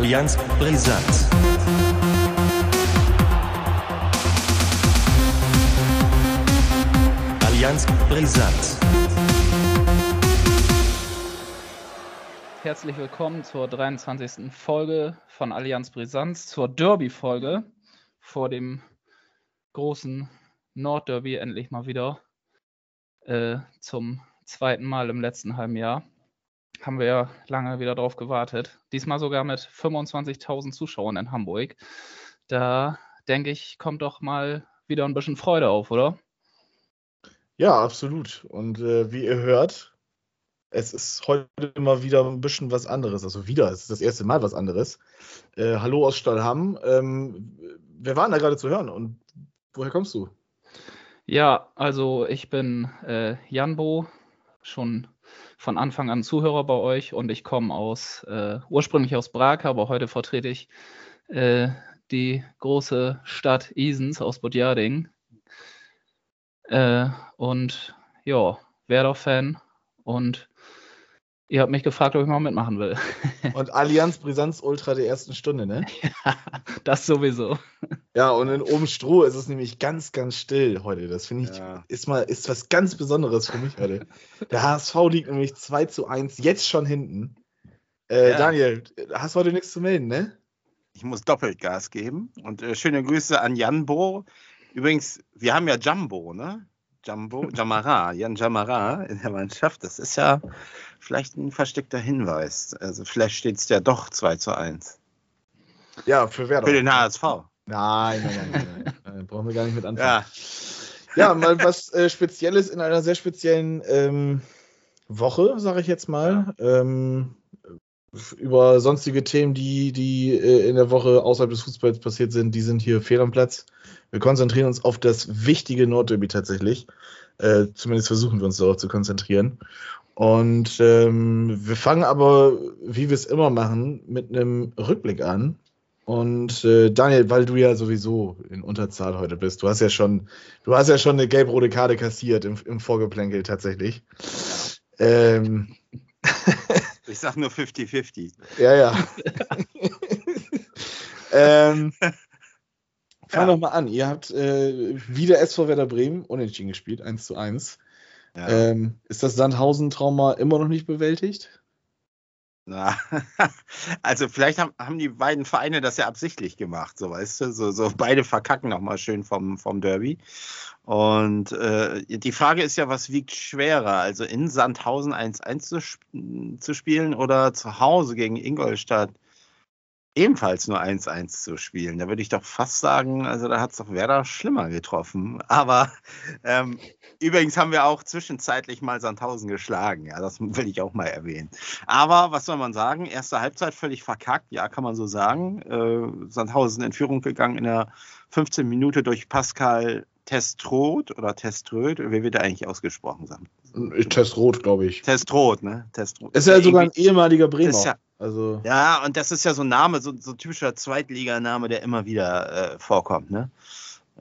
Allianz Brisant. Allianz Brisant. Herzlich willkommen zur 23. Folge von Allianz Brisanz, zur Derby-Folge vor dem großen Nordderby endlich mal wieder äh, zum zweiten Mal im letzten halben Jahr. Haben wir ja lange wieder drauf gewartet. Diesmal sogar mit 25.000 Zuschauern in Hamburg. Da denke ich, kommt doch mal wieder ein bisschen Freude auf, oder? Ja, absolut. Und äh, wie ihr hört, es ist heute mal wieder ein bisschen was anderes. Also wieder, es ist das erste Mal was anderes. Äh, hallo aus Stallham. Ähm, wer war denn da gerade zu hören und woher kommst du? Ja, also ich bin äh, Janbo, schon von Anfang an Zuhörer bei euch und ich komme aus äh, ursprünglich aus Brake, aber heute vertrete ich äh, die große Stadt Isens aus Budjading. Äh, und ja, Werder-Fan und ihr habt mich gefragt, ob ich mal mitmachen will. Und Allianz Brisanz Ultra der ersten Stunde, ne? ja, das sowieso. Ja, und in oben Stroh ist es nämlich ganz, ganz still heute. Das finde ich, Ja. ist mal, ist was ganz Besonderes für mich heute. Der HSV liegt nämlich 2 zu 1, jetzt schon hinten. Äh, Ja. Daniel, hast heute nichts zu melden, ne? Ich muss doppelt Gas geben. Und äh, schöne Grüße an Janbo. Übrigens, wir haben ja Jumbo, ne? Jumbo, Jamara, Jan Jamara in der Mannschaft. Das ist ja vielleicht ein versteckter Hinweis. Also vielleicht steht es ja doch 2 zu 1. Ja, für Werder. Für den HSV. Nein, nein, nein, nein. Brauchen wir gar nicht mit anfangen. Ja, Ja, mal was äh, Spezielles in einer sehr speziellen ähm, Woche, sage ich jetzt mal. Ähm, über sonstige Themen, die, die äh, in der Woche außerhalb des Fußballs passiert sind, die sind hier fehl am Platz. Wir konzentrieren uns auf das wichtige Nordderby tatsächlich. Äh, zumindest versuchen wir uns darauf zu konzentrieren. Und ähm, wir fangen aber, wie wir es immer machen, mit einem Rückblick an. Und äh, Daniel, weil du ja sowieso in Unterzahl heute bist, du hast ja schon, du hast ja schon eine gelb-rote Karte kassiert im, im Vorgeplänkel tatsächlich. Ähm, ich sag nur 50-50. ja, ja. ähm, fang Ja. doch mal an. Ihr habt äh, wieder SV Werder Bremen unentschieden gespielt, 1 zu 1. Ja. Ähm, ist das Sandhausen-Trauma immer noch nicht bewältigt? Na, also vielleicht haben, haben die beiden Vereine das ja absichtlich gemacht, so weißt du, so, so beide verkacken nochmal schön vom, vom Derby. Und äh, die Frage ist ja, was wiegt schwerer, also in Sandhausen 1-1 zu, sp- zu spielen oder zu Hause gegen Ingolstadt ebenfalls nur 1-1 zu spielen. Da würde ich doch fast sagen, also da hat es doch Werder schlimmer getroffen. Aber ähm, übrigens haben wir auch zwischenzeitlich mal Sandhausen geschlagen. Ja, das will ich auch mal erwähnen. Aber was soll man sagen? Erste Halbzeit völlig verkackt, ja, kann man so sagen. Äh, Sandhausen in Führung gegangen in der 15 Minute durch Pascal Testrot oder Teströd. Wie wird er eigentlich ausgesprochen? Sam? Test rot, glaube ich. Testrot, ne? Testrot. Ist ja sogar ein ehemaliger Bremer. Ist ja- also, Ja, und das ist ja so ein Name, so, so ein typischer Zweitliganame, der immer wieder äh, vorkommt, ne?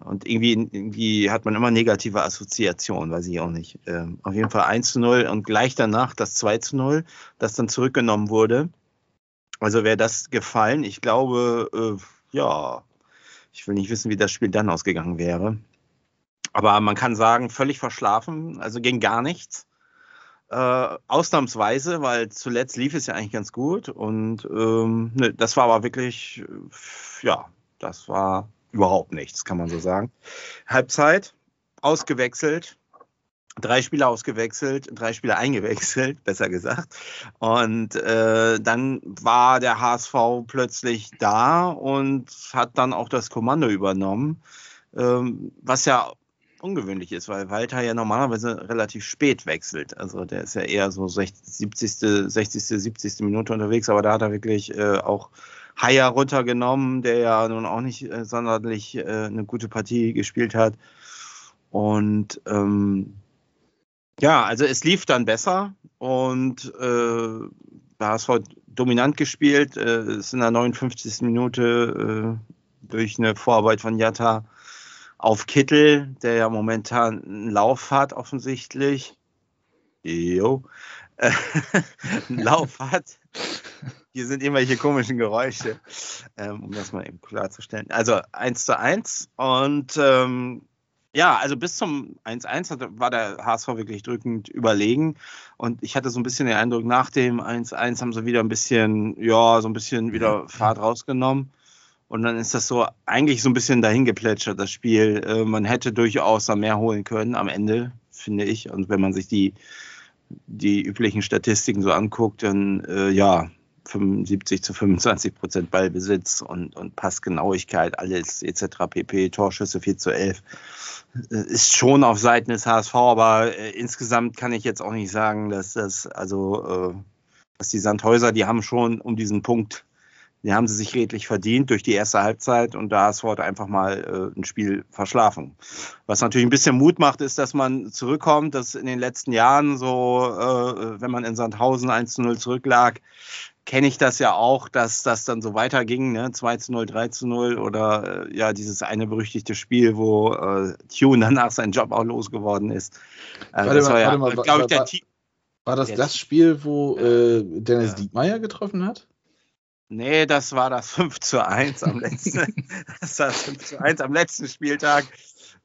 Und irgendwie, irgendwie hat man immer negative Assoziationen, weiß ich auch nicht. Ähm, auf jeden Fall 1 zu 0 und gleich danach das 2 zu 0, das dann zurückgenommen wurde. Also wäre das gefallen. Ich glaube, äh, ja, ich will nicht wissen, wie das Spiel dann ausgegangen wäre. Aber man kann sagen, völlig verschlafen, also ging gar nichts. Äh, ausnahmsweise, weil zuletzt lief es ja eigentlich ganz gut. Und ähm, ne, das war aber wirklich, äh, ja, das war überhaupt nichts, kann man so sagen. Halbzeit, ausgewechselt, drei Spieler ausgewechselt, drei Spieler eingewechselt, besser gesagt. Und äh, dann war der HSV plötzlich da und hat dann auch das Kommando übernommen, ähm, was ja ungewöhnlich ist, weil Walter ja normalerweise relativ spät wechselt. Also der ist ja eher so 60, 70., 60., 70. Minute unterwegs, aber da hat er wirklich äh, auch Haier runtergenommen, der ja nun auch nicht äh, sonderlich äh, eine gute Partie gespielt hat. Und ähm, ja, also es lief dann besser und äh, HSV dominant gespielt, äh, ist in der 59. Minute äh, durch eine Vorarbeit von Jatta auf Kittel, der ja momentan einen Lauf hat, offensichtlich. Jo. Einen Lauf hat. hier sind irgendwelche komischen Geräusche, ähm, um das mal eben klarzustellen. Also 1 zu 1 und ähm, ja, also bis zum 1-1 war der HSV wirklich drückend überlegen. Und ich hatte so ein bisschen den Eindruck, nach dem 1-1 haben sie wieder ein bisschen, ja, so ein bisschen wieder Fahrt rausgenommen. Und dann ist das so eigentlich so ein bisschen dahingeplätschert, das Spiel. Äh, man hätte durchaus da mehr holen können am Ende, finde ich. Und wenn man sich die, die üblichen Statistiken so anguckt, dann äh, ja, 75 zu 25 Prozent Ballbesitz und, und Passgenauigkeit, alles etc. pp. Torschüsse 4 zu 11 äh, ist schon auf Seiten des HSV, aber äh, insgesamt kann ich jetzt auch nicht sagen, dass das, also, äh, dass die Sandhäuser, die haben schon um diesen Punkt, die haben sie sich redlich verdient durch die erste Halbzeit und da HSV hat einfach mal äh, ein Spiel verschlafen. Was natürlich ein bisschen Mut macht, ist, dass man zurückkommt, dass in den letzten Jahren so, äh, wenn man in Sandhausen 1 zu 0 zurücklag, kenne ich das ja auch, dass das dann so weiterging, ne? 2 zu 0, 3 zu 0 oder äh, ja, dieses eine berüchtigte Spiel, wo äh, Tune danach seinen Job auch losgeworden ist. Äh, warte das mal, war ja, glaube ich, der war, war das das Spiel, wo äh, Dennis ja. Diekmeyer getroffen hat? Nee, das war das 5 zu 1 am letzten, das war das 5 zu 1 am letzten Spieltag.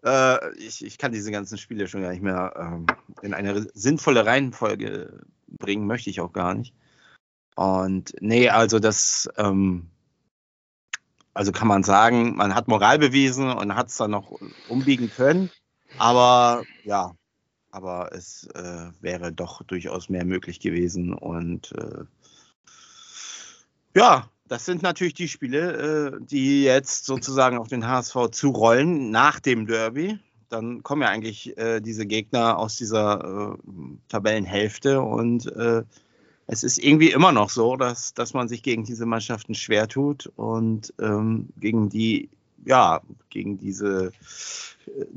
Äh, ich, ich kann diese ganzen Spiele schon gar nicht mehr ähm, in eine sinnvolle Reihenfolge bringen, möchte ich auch gar nicht. Und nee, also das, ähm, also kann man sagen, man hat Moral bewiesen und hat es dann noch umbiegen können. Aber ja, aber es äh, wäre doch durchaus mehr möglich gewesen. Und äh, ja, das sind natürlich die Spiele, äh, die jetzt sozusagen auf den HSV zurollen nach dem Derby. Dann kommen ja eigentlich äh, diese Gegner aus dieser äh, Tabellenhälfte und es ist irgendwie immer noch so, dass, dass man sich gegen diese Mannschaften schwer tut und ähm, gegen die, ja, gegen diese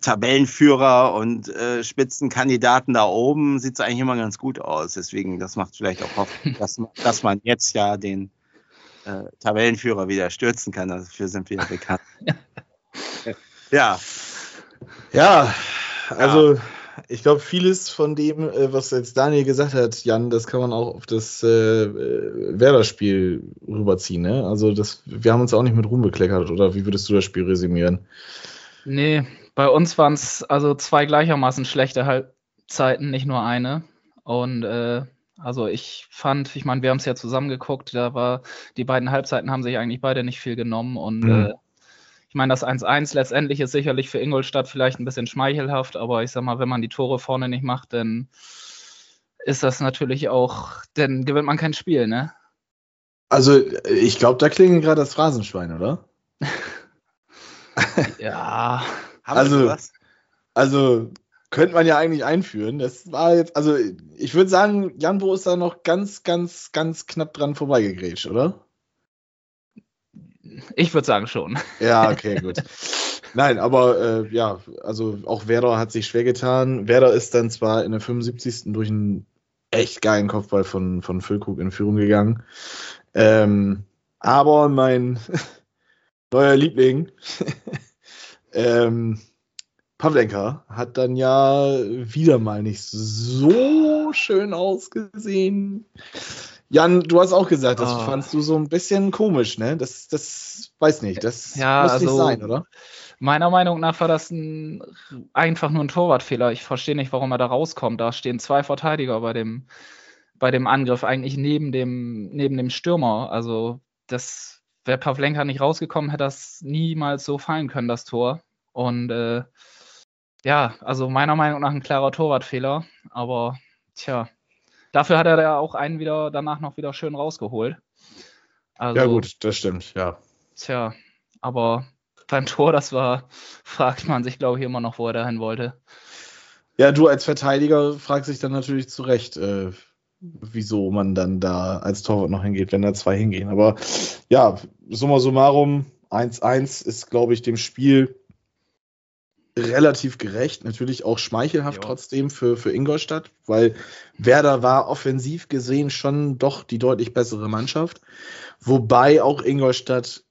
Tabellenführer und äh, Spitzenkandidaten da oben sieht es eigentlich immer ganz gut aus. Deswegen, das macht vielleicht auch Hoffnung, dass, dass man jetzt ja den äh, Tabellenführer wieder stürzen kann. Dafür sind wir bekannt. ja. Ja, also. Ja ich glaube, vieles von dem, äh, was jetzt Daniel gesagt hat, Jan, das kann man auch auf das äh, äh, Werder-Spiel rüberziehen. Ne? Also das, wir haben uns auch nicht mit Ruhm bekleckert, oder wie würdest du das Spiel resümieren? Nee, bei uns waren es also zwei gleichermaßen schlechte Halbzeiten, nicht nur eine. Und äh, also ich fand, ich meine, wir haben es ja zusammen geguckt, da war, die beiden Halbzeiten haben sich eigentlich beide nicht viel genommen und mhm. äh, ich meine, das 1-1 letztendlich ist sicherlich für Ingolstadt vielleicht ein bisschen schmeichelhaft, aber ich sag mal, wenn man die Tore vorne nicht macht, dann ist das natürlich auch, dann gewinnt man kein Spiel, ne? Also, ich glaube, da klingelt gerade das Phrasenschwein, oder? ja. also, also könnte man ja eigentlich einführen. Das war jetzt, also ich würde sagen, Janbo ist da noch ganz, ganz, ganz knapp dran vorbeigegrätscht, oder? Ich würde sagen schon. Ja, okay, gut. Nein, aber äh, ja, also auch Werder hat sich schwer getan. Werder ist dann zwar in der 75. durch einen echt geilen Kopfball von, von Füllkrug in Führung gegangen. Ähm, aber mein neuer Liebling, ähm, Pavlenka, hat dann ja wieder mal nicht so schön ausgesehen. Jan, du hast auch gesagt, das oh. fandst du so ein bisschen komisch, ne? Das, das weiß nicht, das ja, muss also, nicht sein, oder? Meiner Meinung nach war das ein, einfach nur ein Torwartfehler. Ich verstehe nicht, warum er da rauskommt. Da stehen zwei Verteidiger bei dem, bei dem Angriff, eigentlich neben dem, neben dem Stürmer. Also, das wäre Pavlenka nicht rausgekommen, hätte das niemals so fallen können, das Tor. Und äh, ja, also meiner Meinung nach ein klarer Torwartfehler. Aber tja, Dafür hat er ja auch einen wieder danach noch wieder schön rausgeholt. Also, ja, gut, das stimmt, ja. Tja, aber beim Tor, das war, fragt man sich, glaube ich, immer noch, wo er dahin wollte. Ja, du als Verteidiger fragst dich dann natürlich zu Recht, äh, wieso man dann da als Torwart noch hingeht, wenn da zwei hingehen. Aber ja, summa summarum, 1-1 ist, glaube ich, dem Spiel relativ gerecht, natürlich auch schmeichelhaft jo. trotzdem für, für Ingolstadt, weil Werder war offensiv gesehen schon doch die deutlich bessere Mannschaft. Wobei auch Ingolstadt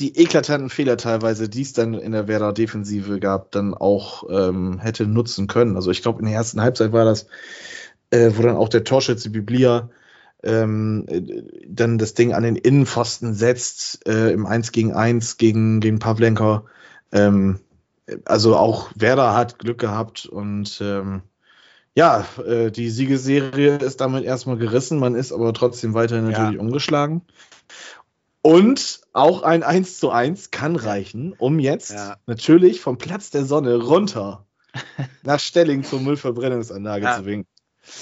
die eklatanten Fehler teilweise, die es dann in der Werder Defensive gab, dann auch ähm, hätte nutzen können. Also ich glaube, in der ersten Halbzeit war das, äh, wo dann auch der Torschütze Biblia ähm, äh, dann das Ding an den Innenpfosten setzt, äh, im 1 gegen 1 gegen, gegen Pavlenka. Ähm, also auch Werder hat Glück gehabt und ähm, ja, äh, die Siegesserie ist damit erstmal gerissen, man ist aber trotzdem weiterhin natürlich Ja. umgeschlagen. Und auch ein 1 zu 1 kann reichen, um jetzt Ja. natürlich vom Platz der Sonne runter nach Stelling zur Müllverbrennungsanlage Ja. zu winken.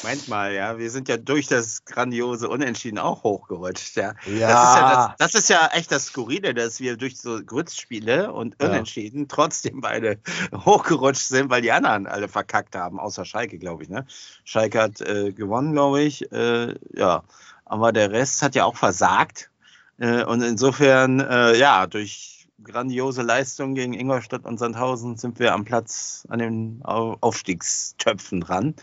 Moment mal, ja, wir sind ja durch das grandiose Unentschieden auch hochgerutscht, ja. Das, ist Ja. ja das, das ist ja echt das Skurrile, dass wir durch so Grützspiele und Ja. Unentschieden trotzdem beide hochgerutscht sind, weil die anderen alle verkackt haben, außer Schalke, glaube ich. Ne? Schalke hat äh, gewonnen, glaube ich. Äh, ja, aber der Rest hat ja auch versagt. Äh, und insofern, äh, ja, durch grandiose Leistung gegen Ingolstadt und Sandhausen sind wir am Platz an den Au- Aufstiegstöpfen dran.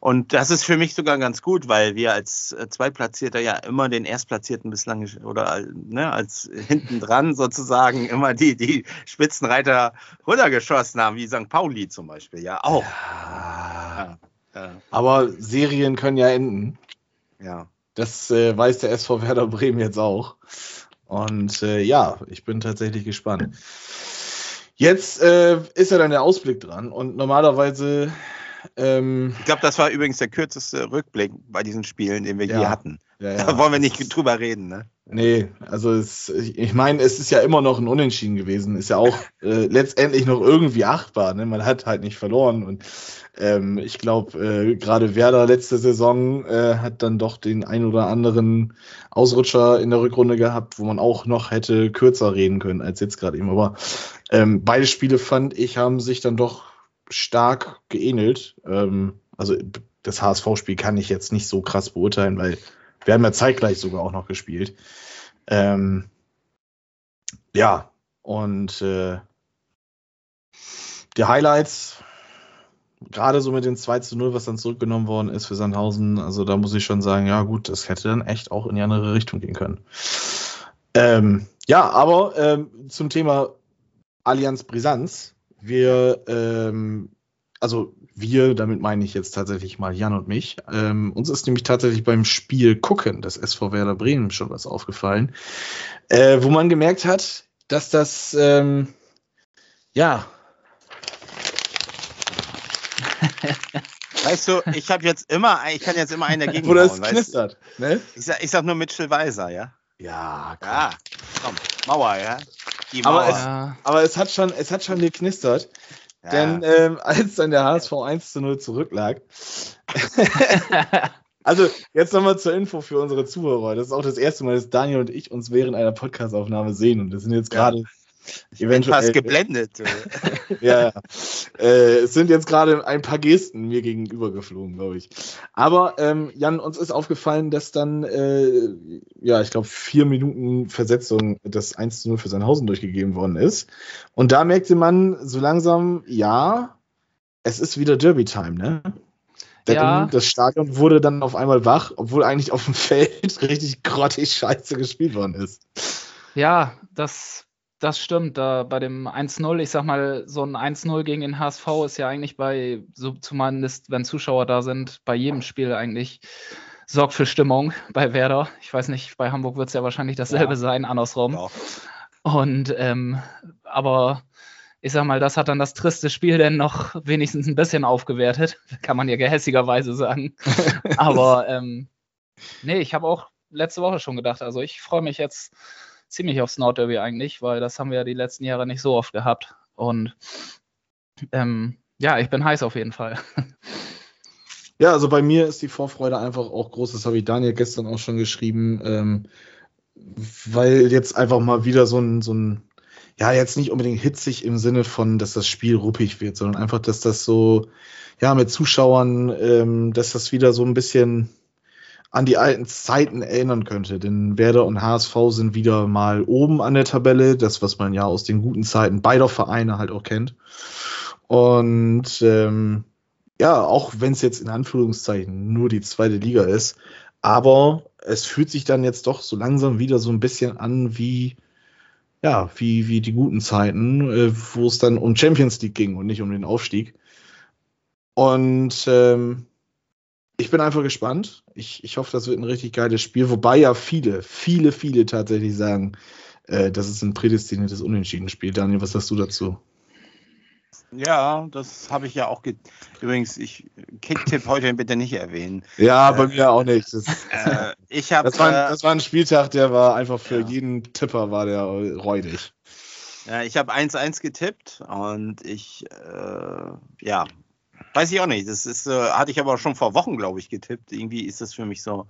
Und das ist für mich sogar ganz gut, weil wir als äh, Zweitplatzierter ja immer den Erstplatzierten bislang oder ne, als hinten dran sozusagen immer die, die Spitzenreiter runtergeschossen haben, wie St. Pauli zum Beispiel, ja auch. Ja. Ja, Aber Serien können ja enden. ja. Das äh, weiß der SV Werder Bremen jetzt auch. Und äh, ja, ich bin tatsächlich gespannt. Jetzt äh, ist ja dann der Ausblick dran und normalerweise ähm, Ich glaube, das war übrigens der kürzeste Rückblick bei diesen Spielen, den wir Ja. je hatten. Ja, Da ja. wollen wir nicht drüber reden, ne? Nee, also es, ich ich meine, es ist ja immer noch ein Unentschieden gewesen. Ist ja auch äh, letztendlich noch irgendwie achtbar. Ne? Man hat halt nicht verloren. Und ähm, ich glaube, äh, gerade Werder letzte Saison äh, hat dann doch den ein oder anderen Ausrutscher in der Rückrunde gehabt, wo man auch noch hätte kürzer reden können als jetzt gerade eben. Aber ähm, beide Spiele fand ich, haben sich dann doch stark geähnelt. Ähm, also das HSV-Spiel kann ich jetzt nicht so krass beurteilen, weil wir haben ja zeitgleich sogar auch noch gespielt. Ähm, ja, und äh, die Highlights, gerade so mit dem 2 zu 0, was dann zurückgenommen worden ist für Sandhausen, also da muss ich schon sagen, ja gut, das hätte dann echt auch in die andere Richtung gehen können. Ähm, ja, aber ähm, zum Thema Allianz Brisanz, wir, ähm, also wir, damit meine ich jetzt tatsächlich mal Jan und mich, ähm, uns ist nämlich tatsächlich beim Spiel gucken des SV Werder Bremen schon was aufgefallen, äh, wo man gemerkt hat, dass das, ähm, ja, Weißt du, ich habe jetzt immer, ich kann jetzt immer einen dagegen das weißt du? knistert, ne? Ich sag, ich sag nur Mitchell Weiser, ja? Ja, komm. Ja, komm, Mauer, ja? Die Aber Mauer. es- Ja, Aber es hat schon, es hat schon geknistert, ja. denn ähm, als dann der HSV 1 zu 0 zurücklag, Also, jetzt nochmal zur Info für unsere Zuhörer. Das ist auch das erste Mal, dass Daniel und ich uns während einer Podcastaufnahme sehen. Und das sind jetzt Ja. gerade ich bin fast geblendet. ja, ja. Äh, es sind jetzt gerade ein paar Gesten mir gegenüber geflogen, glaube ich. Aber ähm, Jan, uns ist aufgefallen, dass dann, äh, ja, ich glaube, vier Minuten Versetzung das 1 zu 0 für Sandhausen durchgegeben worden ist. Und da merkte man so langsam, ja, es ist wieder Derby-Time, ne? Denn Ja. das Stadion wurde dann auf einmal wach, obwohl eigentlich auf dem Feld richtig grottig scheiße gespielt worden ist. Ja, das, das stimmt. Da bei dem 1-0, ich sag mal, so ein 1-0 gegen den HSV ist ja eigentlich bei, so zumindest wenn Zuschauer da sind, bei jedem Spiel eigentlich sorgt für Stimmung bei Werder. Ich weiß nicht, bei Hamburg wird es ja wahrscheinlich dasselbe Ja. sein, andersrum. Doch. Und ähm, aber ich sag mal, das hat dann das triste Spiel denn noch wenigstens ein bisschen aufgewertet, kann man ja gehässigerweise sagen. aber ähm, nee, ich habe auch letzte Woche schon gedacht, also ich freue mich jetzt ziemlich aufs Nordderby eigentlich, weil das haben wir ja die letzten Jahre nicht so oft gehabt. Und ähm, ja, ich bin heiß auf jeden Fall. Ja, also bei mir ist die Vorfreude einfach auch groß. Das habe ich Daniel gestern auch schon geschrieben, ähm, weil jetzt einfach mal wieder so ein, so ein, ja, jetzt nicht unbedingt hitzig im Sinne von, dass das Spiel ruppig wird, sondern einfach, dass das so, ja, mit Zuschauern, ähm, dass das wieder so ein bisschen an die alten Zeiten erinnern könnte. Denn Werder und HSV sind wieder mal oben an der Tabelle, das, was man ja aus den guten Zeiten beider Vereine halt auch kennt. Und ähm, ja, auch wenn es jetzt in Anführungszeichen nur die zweite Liga ist, aber es fühlt sich dann jetzt doch so langsam wieder so ein bisschen an wie, ja, wie, wie die guten Zeiten, äh, wo es dann um Champions League ging und nicht um den Aufstieg. Und ähm, Ich bin einfach gespannt. Ich, ich hoffe, das wird ein richtig geiles Spiel, wobei ja viele, viele, viele tatsächlich sagen, äh, das ist ein prädestiniertes Unentschieden-Spiel. Daniel, was hast du dazu? Ja, das habe ich ja auch. Ge Übrigens, ich Kicktipp heute bitte nicht erwähnen. Ja, bei mir auch nicht. Das, Äh, ich habe. das, war, ein- das war ein Spieltag, der war einfach für Ja. jeden Tipper war der räudig. Ja, ich habe 1-1 getippt und ich, äh, ja, weiß ich auch nicht. Das ist, äh, hatte ich aber schon vor Wochen, glaube ich, getippt. Irgendwie ist das für mich so.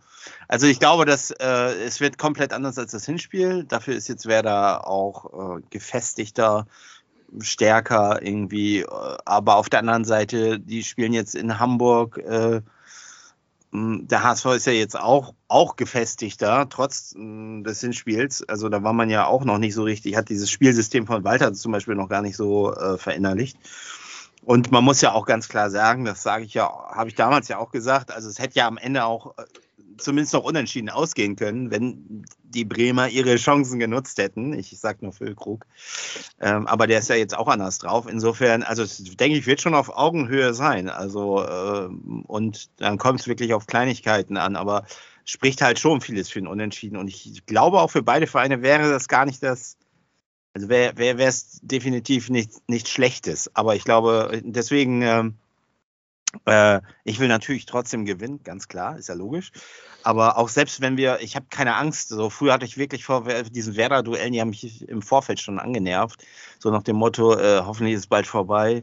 Also ich glaube, dass äh, es wird komplett anders als das Hinspiel. Dafür ist jetzt Werder auch äh, gefestigter, stärker irgendwie. Äh, aber auf der anderen Seite, die spielen jetzt in Hamburg. Äh, der HSV ist ja jetzt auch, auch gefestigter, trotz des Hinspiels. Also da war man ja auch noch nicht so richtig, hat dieses Spielsystem von Walter zum Beispiel noch gar nicht so äh, verinnerlicht. Und man muss ja auch ganz klar sagen, das sage ich ja, habe ich damals ja auch gesagt, also es hätte ja am Ende auch äh, zumindest noch unentschieden ausgehen können, wenn die Bremer ihre Chancen genutzt hätten. Ich sage nur Füllkrug. Ähm, aber der ist ja jetzt auch anders drauf. Insofern, also denke ich, wird schon auf Augenhöhe sein. Also ähm, und dann kommt es wirklich auf Kleinigkeiten an, aber spricht halt schon vieles für ein Unentschieden. Und ich glaube auch für beide Vereine wäre das gar nicht das, also wäre wär, es definitiv nicht, nicht Schlechtes. Aber ich glaube, deswegen, ähm, äh, ich will natürlich trotzdem gewinnen, ganz klar, ist ja logisch. Aber auch selbst wenn wir, ich habe keine Angst, so früher hatte ich wirklich vor diesen Werder-Duellen, die haben mich im Vorfeld schon angenervt, so nach dem Motto, äh, hoffentlich ist es bald vorbei.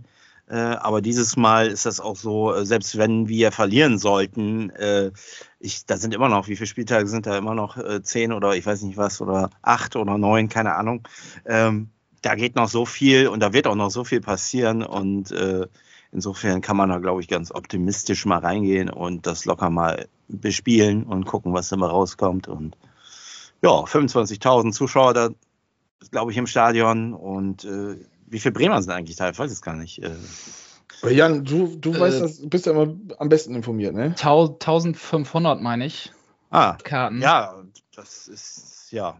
Äh, aber dieses Mal ist das auch so, äh, selbst wenn wir verlieren sollten, äh, ich, da sind immer noch, wie viele Spieltage sind da immer noch? Äh, zehn oder ich weiß nicht was, oder acht oder neun, keine Ahnung. Ähm, da geht noch so viel und da wird auch noch so viel passieren und äh, insofern kann man da, glaube ich, ganz optimistisch mal reingehen und das locker mal bespielen und gucken, was mal rauskommt. Und ja, 25.000 Zuschauer da, glaube ich, im Stadion und äh, wie viele Bremer sind eigentlich da? Ich weiß es gar nicht. Äh, Aber Jan, du, du Äh, weißt, das, bist ja immer am besten informiert, ne? 1500 meine ich, ah, Karten. ja, das ist, ja.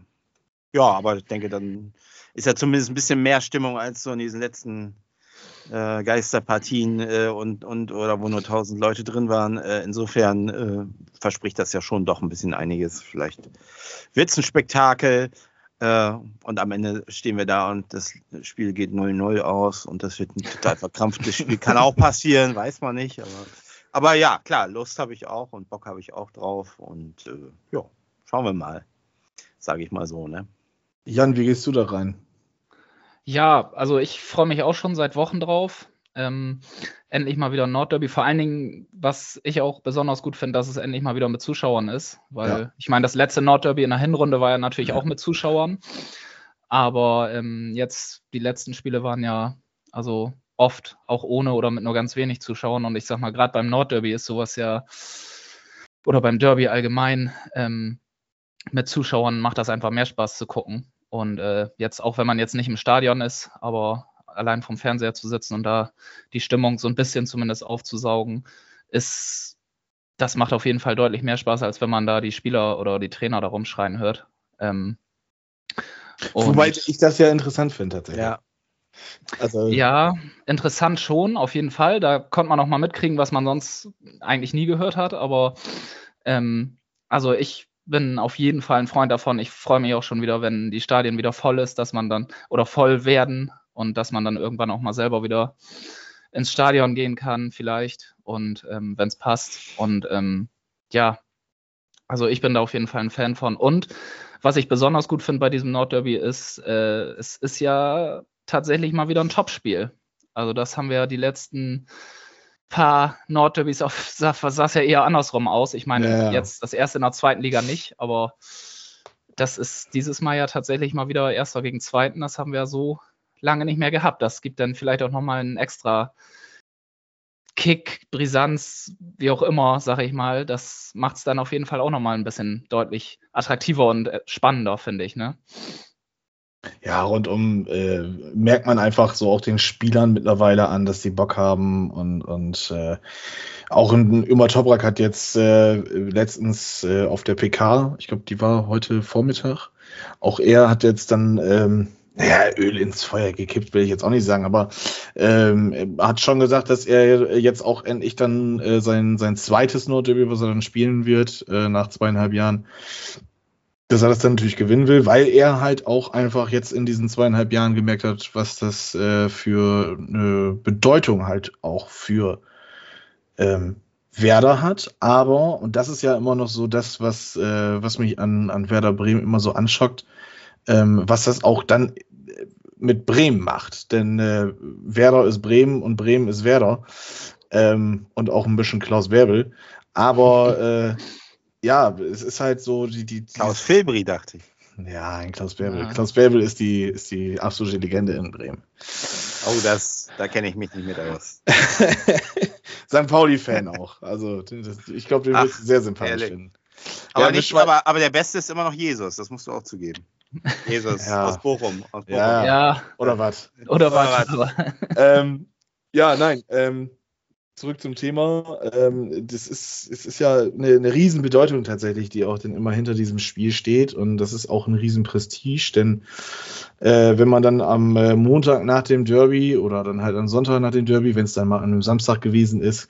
Ja, aber ich denke, dann ist ja zumindest ein bisschen mehr Stimmung als so in diesen letzten äh, Geisterpartien äh, und, und oder wo nur 1000 Leute drin waren. Äh, insofern äh, verspricht das ja schon doch ein bisschen einiges. Vielleicht wird es ein Spektakel äh, und am Ende stehen wir da und das Spiel geht 0-0 aus und das wird ein total verkrampftes Spiel. Kann auch passieren, weiß man nicht. Aber, aber ja, klar, Lust habe ich auch und Bock habe ich auch drauf und äh, ja, schauen wir mal. Sage ich mal so, ne? Jan, wie gehst du da rein? Ja, also ich freue mich auch schon seit Wochen drauf. Ähm, endlich mal wieder ein Nordderby. Vor allen Dingen, was ich auch besonders gut finde, dass es endlich mal wieder mit Zuschauern ist. Weil Ja. ich meine, das letzte Nordderby in der Hinrunde war ja natürlich auch mit Zuschauern. Aber ähm, jetzt, die letzten Spiele waren ja also oft auch ohne oder mit nur ganz wenig Zuschauern. Und ich sag mal, gerade beim Nordderby ist sowas ja, oder beim Derby allgemein, ähm, mit Zuschauern macht das einfach mehr Spaß zu gucken. Und äh, jetzt, auch wenn man jetzt nicht im Stadion ist, aber allein vom Fernseher zu sitzen und da die Stimmung so ein bisschen zumindest aufzusaugen, ist, das macht auf jeden Fall deutlich mehr Spaß, als wenn man da die Spieler oder die Trainer da rumschreien hört. Ähm, Wobei ich das ja interessant finde tatsächlich. Also, ja, interessant schon, auf jeden Fall. Da konnte man auch mal mitkriegen, was man sonst eigentlich nie gehört hat. Aber ähm, also ich bin auf jeden Fall ein Freund davon. Ich freue mich auch schon wieder, wenn die Stadien wieder voll ist, dass man dann oder voll werden und dass man dann irgendwann auch mal selber wieder ins Stadion gehen kann, vielleicht. Und ähm, wenn es passt. Und ähm, ja, also ich bin da auf jeden Fall ein Fan von. Und was ich besonders gut finde bei diesem Nordderby ist, äh, es ist ja tatsächlich mal wieder ein Topspiel. Also das haben wir ja die letzten paar Nordderbys auf sah, sah es ja eher andersrum aus. Ich meine, Ja, ja. jetzt das erste in der zweiten Liga nicht, aber das ist dieses Mal ja tatsächlich mal wieder Erster gegen Zweiten. Das haben wir so lange nicht mehr gehabt. Das gibt dann vielleicht auch nochmal einen extra Kick, Brisanz, wie auch immer, sage ich mal. Das macht es dann auf jeden Fall auch nochmal ein bisschen deutlich attraktiver und äh, spannender, finde ich. Ne? Ja, rundum äh, merkt man einfach so auch den Spielern mittlerweile an, dass sie Bock haben und, und äh, auch ein Ömer Toprak hat jetzt äh, letztens äh, auf der PK, ich glaube, die war heute Vormittag, auch er hat jetzt dann ähm, naja, Öl ins Feuer gekippt, will ich jetzt auch nicht sagen, aber ähm, hat schon gesagt, dass er jetzt auch endlich dann äh, sein, sein zweites Notdebüt, was er dann spielen wird, äh, nach zweieinhalb Jahren, dass er das dann natürlich gewinnen will, weil er halt auch einfach jetzt in diesen zweieinhalb Jahren gemerkt hat, was das äh, für eine Bedeutung halt auch für ähm, Werder hat. Aber, und das ist ja immer noch so das, was, äh, was mich an, an Werder Bremen immer so anschockt, ähm, was das auch dann äh, mit Bremen macht. Denn äh, Werder ist Bremen und Bremen ist Werder. Ähm, und auch ein bisschen Klaus Werbel. Aber äh, ja, es ist halt so die. die Klaus Filbri, dachte ich. Ja, ein Klaus Bärbel. Ja. Klaus Bärbel ist die, ist die absolute Legende in Bremen. Oh, das, da kenne ich mich nicht mit aus. St. Pauli-Fan auch. Also, das, ich glaube, den wirst du sehr sympathisch ehrlich. finden. Aber, ja, nicht, aber, aber der Beste ist immer noch Jesus, das musst du auch zugeben. Jesus ja. aus Bochum. Aus Bochum. Ja. ja. Oder was? Oder, was? ähm, ja, nein. Ähm, zurück zum Thema. Ähm, das ist, es ist ja eine, eine Riesenbedeutung tatsächlich, die auch dann immer hinter diesem Spiel steht. Und das ist auch ein Riesenprestige, denn äh, wenn man dann am äh, Montag nach dem Derby oder dann halt am Sonntag nach dem Derby, wenn es dann mal an einem Samstag gewesen ist,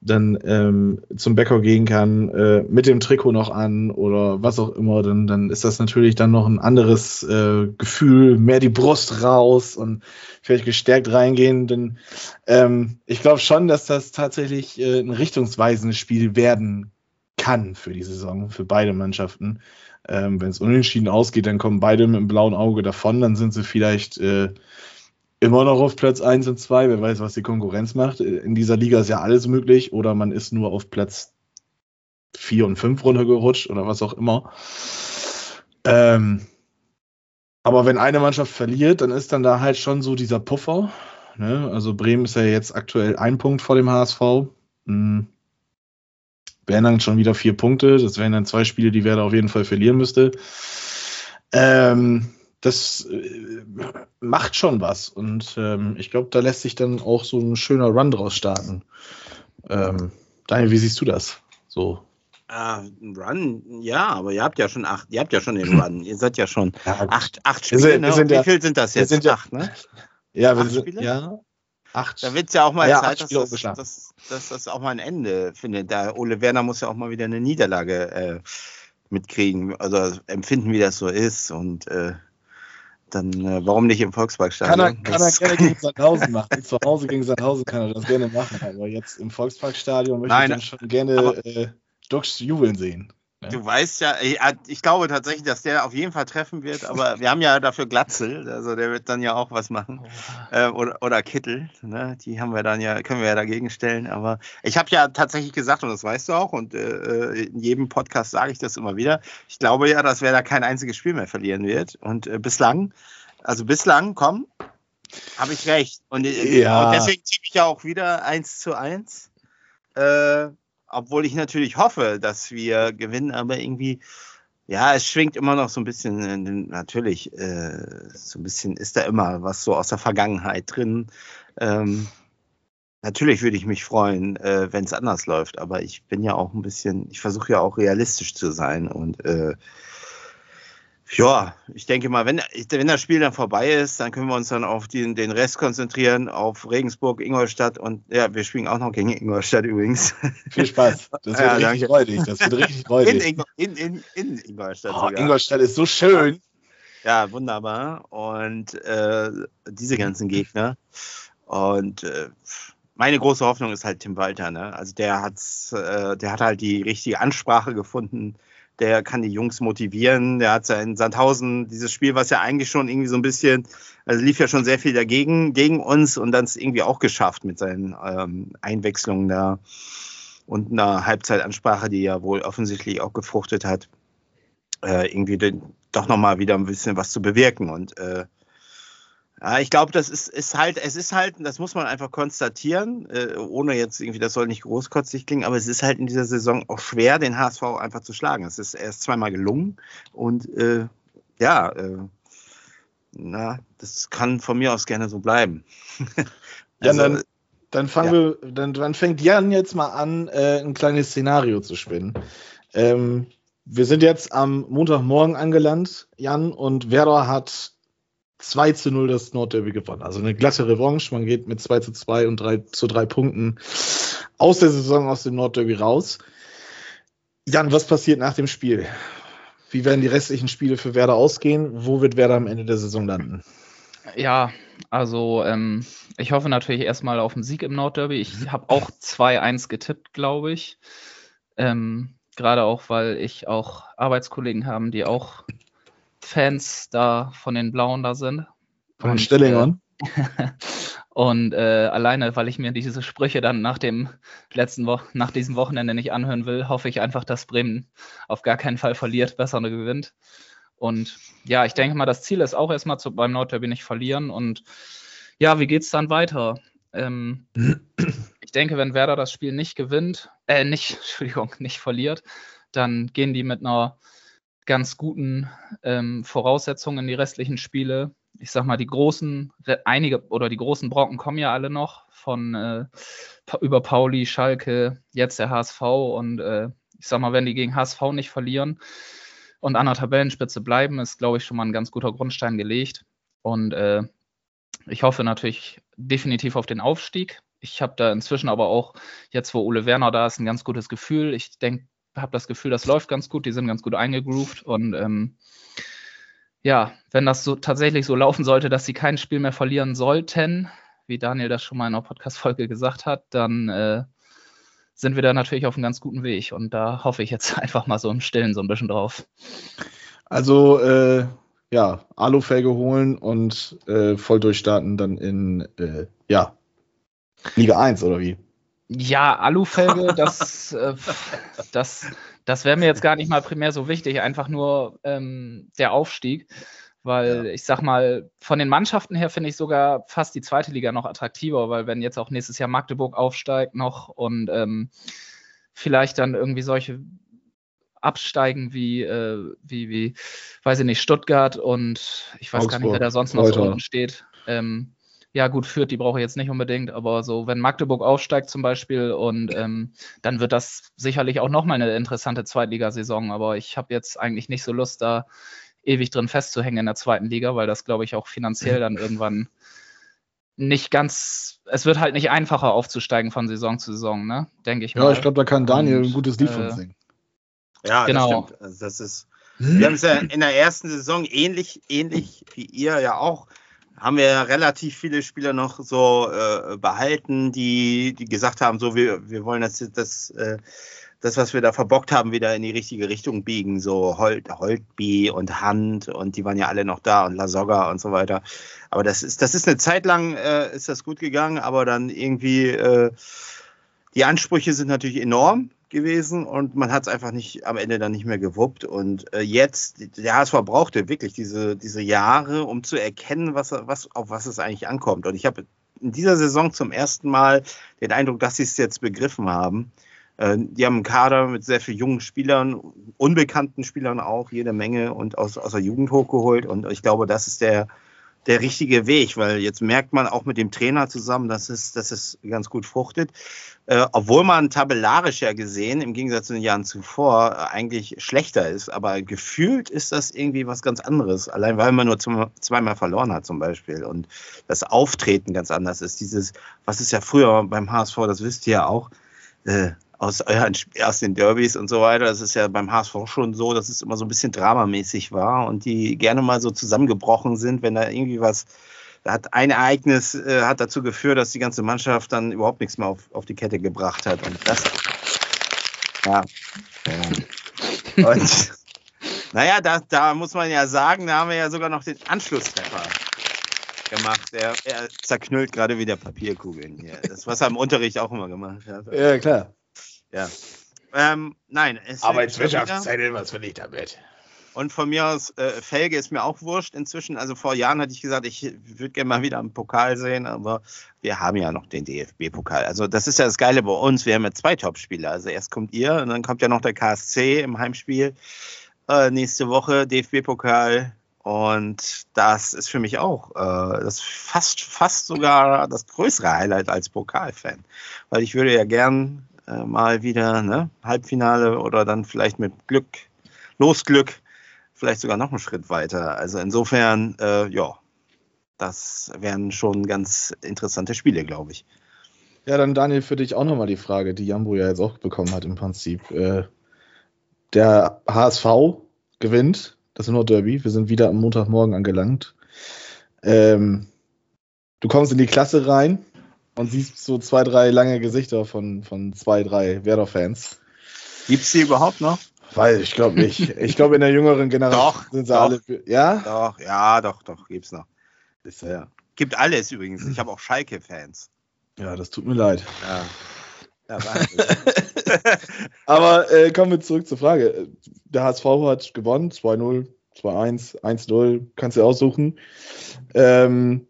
dann ähm, zum Bäcker gehen kann, äh, mit dem Trikot noch an oder was auch immer, dann, dann ist das natürlich dann noch ein anderes äh, Gefühl, mehr die Brust raus und vielleicht gestärkt reingehen. Denn ähm, ich glaube schon, dass das tatsächlich äh, ein richtungsweisendes Spiel werden kann für die Saison, für beide Mannschaften. Ähm, Wenn es unentschieden ausgeht, dann kommen beide mit dem blauen Auge davon. Dann sind sie vielleicht äh, immer noch auf Platz 1 und 2. Wer weiß, was die Konkurrenz macht. In dieser Liga ist ja alles möglich. Oder man ist nur auf Platz 4 und 5 runtergerutscht oder was auch immer. Ähm, aber wenn eine Mannschaft verliert, dann ist dann da halt schon so dieser Puffer. Ne? Also Bremen ist ja jetzt aktuell ein Punkt vor dem HSV. Mhm wären dann schon wieder vier Punkte. Das wären dann zwei Spiele, die Werder auf jeden Fall verlieren müsste. Ähm, das äh, macht schon was. Und ähm, ich glaube, da lässt sich dann auch so ein schöner Run draus starten. Ähm, Daniel, wie siehst du das? So. Uh, Run, ja, aber ihr habt ja schon acht, ihr habt ja schon den Run. ihr seid ja schon ja, acht, acht Spiele. Sind, wir sind wie ja, viel sind das jetzt? Sind acht, ne? Ja, wir sind, ja, Acht. Da wird es ja auch mal ja, Zeit, dass das, dass, dass das, auch mal ein Ende findet. Da Ole Werner muss ja auch mal wieder eine Niederlage äh, mitkriegen, also empfinden, wie das so ist. Und äh, dann, äh, warum nicht im Volksparkstadion? Kann er, kann er gerne gegen Sandhausen machen. Zu Hause gegen Sandhausen kann er das gerne machen. Aber jetzt im Volksparkstadion möchte Nein, ich dann schon gerne äh, Dux jubeln sehen. Ja. Du weißt ja, ich glaube tatsächlich, dass der auf jeden Fall treffen wird, aber wir haben ja dafür Glatzel, also der wird dann ja auch was machen. Oh. Äh, oder, oder Kittel, ne? die haben wir dann ja, können wir ja dagegen stellen. Aber ich habe ja tatsächlich gesagt, und das weißt du auch, und äh, in jedem Podcast sage ich das immer wieder, ich glaube ja, dass wer da kein einziges Spiel mehr verlieren wird. Und äh, bislang, also bislang, komm, habe ich recht. Und, äh, ja. und deswegen tippe ich ja auch wieder 1 zu 1. Äh, obwohl ich natürlich hoffe, dass wir gewinnen, aber irgendwie, ja, es schwingt immer noch so ein bisschen, natürlich, äh, so ein bisschen ist da immer was so aus der Vergangenheit drin. Ähm, natürlich würde ich mich freuen, äh, wenn es anders läuft, aber ich bin ja auch ein bisschen, ich versuche ja auch realistisch zu sein und äh, ja, ich denke mal, wenn, wenn das Spiel dann vorbei ist, dann können wir uns dann auf den, den Rest konzentrieren, auf Regensburg, Ingolstadt und ja, wir spielen auch noch gegen Ingolstadt übrigens. Viel Spaß. Das wird ja, richtig freudig. Das wird richtig freudig. In, in, in, in Ingolstadt. Oh, Ingolstadt ist so schön. Ja, wunderbar. Und äh, diese ganzen Gegner. Und äh, meine große Hoffnung ist halt Tim Walter. Ne? Also der, hat's, äh, der hat halt die richtige Ansprache gefunden der kann die Jungs motivieren. Der hat ja in Sandhausen dieses Spiel, was ja eigentlich schon irgendwie so ein bisschen, also lief ja schon sehr viel dagegen, gegen uns und dann es irgendwie auch geschafft mit seinen ähm, Einwechslungen da und einer Halbzeitansprache, die ja wohl offensichtlich auch gefruchtet hat, äh, irgendwie den, doch nochmal wieder ein bisschen was zu bewirken und äh, ja, ich glaube, das ist, ist halt, es ist halt, das muss man einfach konstatieren, äh, ohne jetzt irgendwie, das soll nicht großkotzig klingen, aber es ist halt in dieser Saison auch schwer, den HSV einfach zu schlagen. Es ist erst zweimal gelungen und äh, ja, äh, na, das kann von mir aus gerne so bleiben. ja, also, dann, dann fangen ja. wir, dann, dann fängt Jan jetzt mal an, äh, ein kleines Szenario zu spinnen. Ähm, wir sind jetzt am Montagmorgen angelandt, Jan, und Werder hat 2 zu 0 das Nordderby gewonnen. Also eine glatte Revanche. Man geht mit 2 zu 2 und 3 zu 3 Punkten aus der Saison aus dem Nordderby raus. Jan, was passiert nach dem Spiel? Wie werden die restlichen Spiele für Werder ausgehen? Wo wird Werder am Ende der Saison landen? Ja, also ähm, ich hoffe natürlich erstmal auf einen Sieg im Nordderby. Ich habe auch 2-1 getippt, glaube ich. Ähm, Gerade auch, weil ich auch Arbeitskollegen habe, die auch Fans da von den Blauen da sind. Von den Stellingern? Äh, und äh, alleine, weil ich mir diese Sprüche dann nach dem letzten Wo nach diesem Wochenende nicht anhören will, hoffe ich einfach, dass Bremen auf gar keinen Fall verliert, besser nur gewinnt. Und ja, ich denke mal, das Ziel ist auch erstmal zu, beim Nordderby nicht verlieren. Und ja, wie geht es dann weiter? Ähm, ich denke, wenn Werder das Spiel nicht gewinnt, äh, nicht, Entschuldigung, nicht verliert, dann gehen die mit einer ganz guten ähm, Voraussetzungen in die restlichen Spiele. Ich sag mal, die großen, einige oder die großen Brocken kommen ja alle noch von äh, über Pauli, Schalke, jetzt der HSV und äh, ich sag mal, wenn die gegen HSV nicht verlieren und an der Tabellenspitze bleiben, ist, glaube ich, schon mal ein ganz guter Grundstein gelegt. Und äh, ich hoffe natürlich definitiv auf den Aufstieg. Ich habe da inzwischen aber auch, jetzt wo Ole Werner da ist, ein ganz gutes Gefühl. Ich denke, habe das Gefühl, das läuft ganz gut, die sind ganz gut eingegroovt und ähm, ja, wenn das so tatsächlich so laufen sollte, dass sie kein Spiel mehr verlieren sollten, wie Daniel das schon mal in einer Podcast-Folge gesagt hat, dann äh, sind wir da natürlich auf einem ganz guten Weg und da hoffe ich jetzt einfach mal so im Stillen so ein bisschen drauf. Also, äh, ja, Alufelge holen und äh, voll durchstarten dann in, äh, ja, Liga 1 oder wie? Ja, Alufelge, das, äh, das, das wäre mir jetzt gar nicht mal primär so wichtig, einfach nur ähm, der Aufstieg. Weil ja. ich sag mal, von den Mannschaften her finde ich sogar fast die zweite Liga noch attraktiver, weil wenn jetzt auch nächstes Jahr Magdeburg aufsteigt noch und ähm, vielleicht dann irgendwie solche absteigen wie, äh, wie, wie, weiß ich nicht, Stuttgart und ich weiß Augsburg, gar nicht, wer da sonst noch so unten steht. Ähm, ja, gut, führt, die brauche ich jetzt nicht unbedingt, aber so, wenn Magdeburg aufsteigt zum Beispiel und ähm, dann wird das sicherlich auch nochmal eine interessante Zweitligasaison, aber ich habe jetzt eigentlich nicht so Lust, da ewig drin festzuhängen in der zweiten Liga, weil das, glaube ich, auch finanziell dann irgendwann nicht ganz, es wird halt nicht einfacher aufzusteigen von Saison zu Saison, ne? Denke ich ja, mal. Ja, ich glaube, da kann Daniel und, ein gutes Lied äh, von singen. Ja, genau. Das, also das ist. Wir haben es ja in der ersten Saison ähnlich, ähnlich wie ihr ja auch, haben wir relativ viele Spieler noch so äh, behalten, die, die gesagt haben, so wir, wir wollen das, das, äh, das, was wir da verbockt haben, wieder in die richtige Richtung biegen. So Holt, Holtby und Hand und die waren ja alle noch da und Lasogga und so weiter. Aber das ist, das ist eine Zeit lang äh, ist das gut gegangen, aber dann irgendwie äh, die Ansprüche sind natürlich enorm gewesen und man hat es einfach nicht am Ende dann nicht mehr gewuppt. Und äh, jetzt, der HSV brauchte wirklich diese, diese Jahre, um zu erkennen, was, was, auf was es eigentlich ankommt. Und ich habe in dieser Saison zum ersten Mal den Eindruck, dass sie es jetzt begriffen haben. Äh, die haben einen Kader mit sehr vielen jungen Spielern, unbekannten Spielern auch, jede Menge und aus, aus der Jugend hochgeholt. Und ich glaube, das ist der, der richtige Weg, weil jetzt merkt man auch mit dem Trainer zusammen, dass es, dass es ganz gut fruchtet. Äh, obwohl man tabellarisch ja gesehen, im Gegensatz zu den Jahren zuvor, äh, eigentlich schlechter ist. Aber gefühlt ist das irgendwie was ganz anderes. Allein weil man nur zum, zweimal verloren hat zum Beispiel. Und das Auftreten ganz anders ist. Dieses, was ist ja früher beim HSV, das wisst ihr ja auch, äh, aus, euren, aus den Derbys und so weiter. Das ist ja beim HSV schon so, dass es immer so ein bisschen dramamäßig war und die gerne mal so zusammengebrochen sind, wenn da irgendwie was, hat ein Ereignis äh, hat dazu geführt, dass die ganze Mannschaft dann überhaupt nichts mehr auf, auf die Kette gebracht hat. Und das, ja. Und naja, da, da muss man ja sagen, da haben wir ja sogar noch den Anschlusstreffer gemacht. Er, er zerknüllt gerade wieder Papierkugeln hier. Das, was er im Unterricht auch immer gemacht hat. Ja, klar. Ja. Ähm, nein. Arbeitswirtschaftszeit, was will ich damit? Und von mir aus, äh, Felge ist mir auch wurscht inzwischen. Also vor Jahren hatte ich gesagt, ich würde gerne mal wieder einen Pokal sehen, aber wir haben ja noch den DFB-Pokal. Also das ist ja das Geile bei uns. Wir haben ja zwei Topspieler. Also erst kommt ihr und dann kommt ja noch der KSC im Heimspiel. Äh, nächste Woche DFB-Pokal. Und das ist für mich auch äh, das fast, fast sogar das größere Highlight als Pokalfan. Weil ich würde ja gern äh, mal wieder ne, Halbfinale oder dann vielleicht mit Glück, Losglück, vielleicht sogar noch einen Schritt weiter. Also insofern, äh, ja, das wären schon ganz interessante Spiele, glaube ich. Ja, dann Daniel, für dich auch nochmal die Frage, die Jambo ja jetzt auch bekommen hat im Prinzip. Äh, der HSV gewinnt das Nordderby. Wir sind wieder am Montagmorgen angelangt. Ähm, du kommst in die Klasse rein und siehst so zwei, drei lange Gesichter von, von zwei, drei Werder-Fans. Gibt es die überhaupt noch? Weil ich glaube nicht. Ich glaube, in der jüngeren Generation Doch, sind sie doch. alle. Ja? Doch, ja, doch, doch, gibt's noch. Ist, ja. Gibt alles übrigens. Ich habe auch Schalke-Fans. Ja, das tut mir leid. Ja. Ja. Aber äh, kommen wir zurück zur Frage. Der HSV hat gewonnen, 2-0, 2-1, 1-0, kannst du aussuchen. Ähm,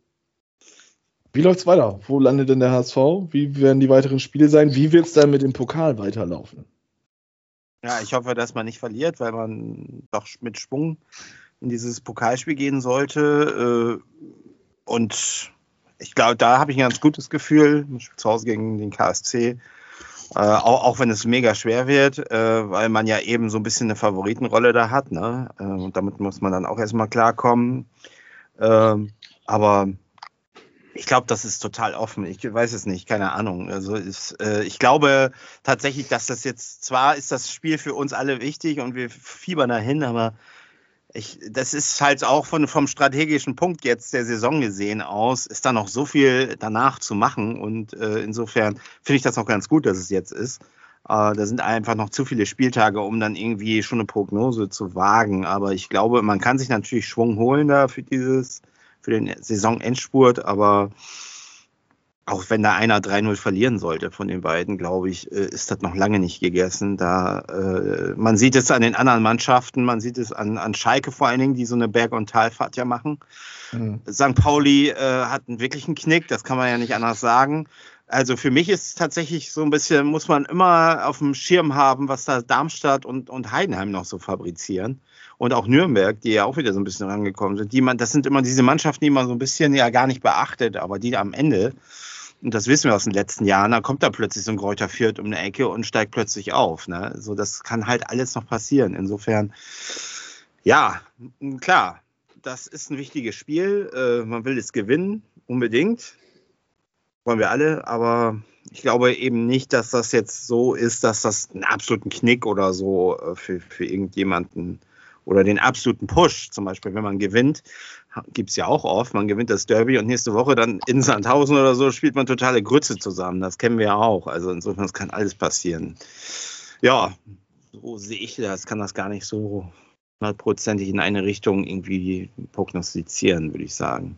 wie läuft's weiter? Wo landet denn der HSV? Wie werden die weiteren Spiele sein? Wie wird's dann mit dem Pokal weiterlaufen? Ja, ich hoffe, dass man nicht verliert, weil man doch mit Schwung in dieses Pokalspiel gehen sollte. Äh, und ich glaube, da habe ich ein ganz gutes Gefühl. Zu Hause gegen den KSC. Äh, auch, auch wenn es mega schwer wird, äh, weil man ja eben so ein bisschen eine Favoritenrolle da hat. Ne? Äh, und damit muss man dann auch erstmal klarkommen. Ähm, aber ich glaube, das ist total offen. Ich weiß es nicht, keine Ahnung. Also ist, äh, ich glaube tatsächlich, dass das jetzt zwar ist das Spiel für uns alle wichtig und wir fiebern dahin, aber ich, das ist halt auch von, vom strategischen Punkt jetzt der Saison gesehen aus, ist da noch so viel danach zu machen. Und äh, insofern finde ich das auch ganz gut, dass es jetzt ist. Äh, da sind einfach noch zu viele Spieltage, um dann irgendwie schon eine Prognose zu wagen. Aber ich glaube, man kann sich natürlich Schwung holen da für dieses, für den Saisonendspurt, aber auch wenn da einer 3-0 verlieren sollte von den beiden, glaube ich, äh, ist das noch lange nicht gegessen. Da, äh, man sieht es an den anderen Mannschaften, man sieht es an, an Schalke vor allen Dingen, die so eine Berg- und Talfahrt ja machen. Mhm. St. Pauli äh, hat einen wirklichen Knick, das kann man ja nicht anders sagen. Also für mich ist es tatsächlich so ein bisschen, muss man immer auf dem Schirm haben, was da Darmstadt und, und Heidenheim noch so fabrizieren. Und auch Nürnberg, die ja auch wieder so ein bisschen rangekommen sind. Die man, das sind immer diese Mannschaften, die man so ein bisschen ja gar nicht beachtet, aber die am Ende und das wissen wir aus den letzten Jahren, da kommt da plötzlich so ein Kräuter Fürth um eine Ecke und steigt plötzlich auf. Ne? So, das kann halt alles noch passieren. Insofern, ja, klar, das ist ein wichtiges Spiel. Äh, man will es gewinnen, unbedingt. Wollen wir alle, aber ich glaube eben nicht, dass das jetzt so ist, dass das einen absoluten Knick oder so äh, für, für irgendjemanden oder den absoluten Push, zum Beispiel, wenn man gewinnt, gibt es ja auch oft, man gewinnt das Derby und nächste Woche dann in Sandhausen oder so spielt man totale Grütze zusammen. Das kennen wir ja auch. Also insofern, es kann alles passieren. Ja, so sehe ich das, kann das gar nicht so hundertprozentig in eine Richtung irgendwie prognostizieren, würde ich sagen.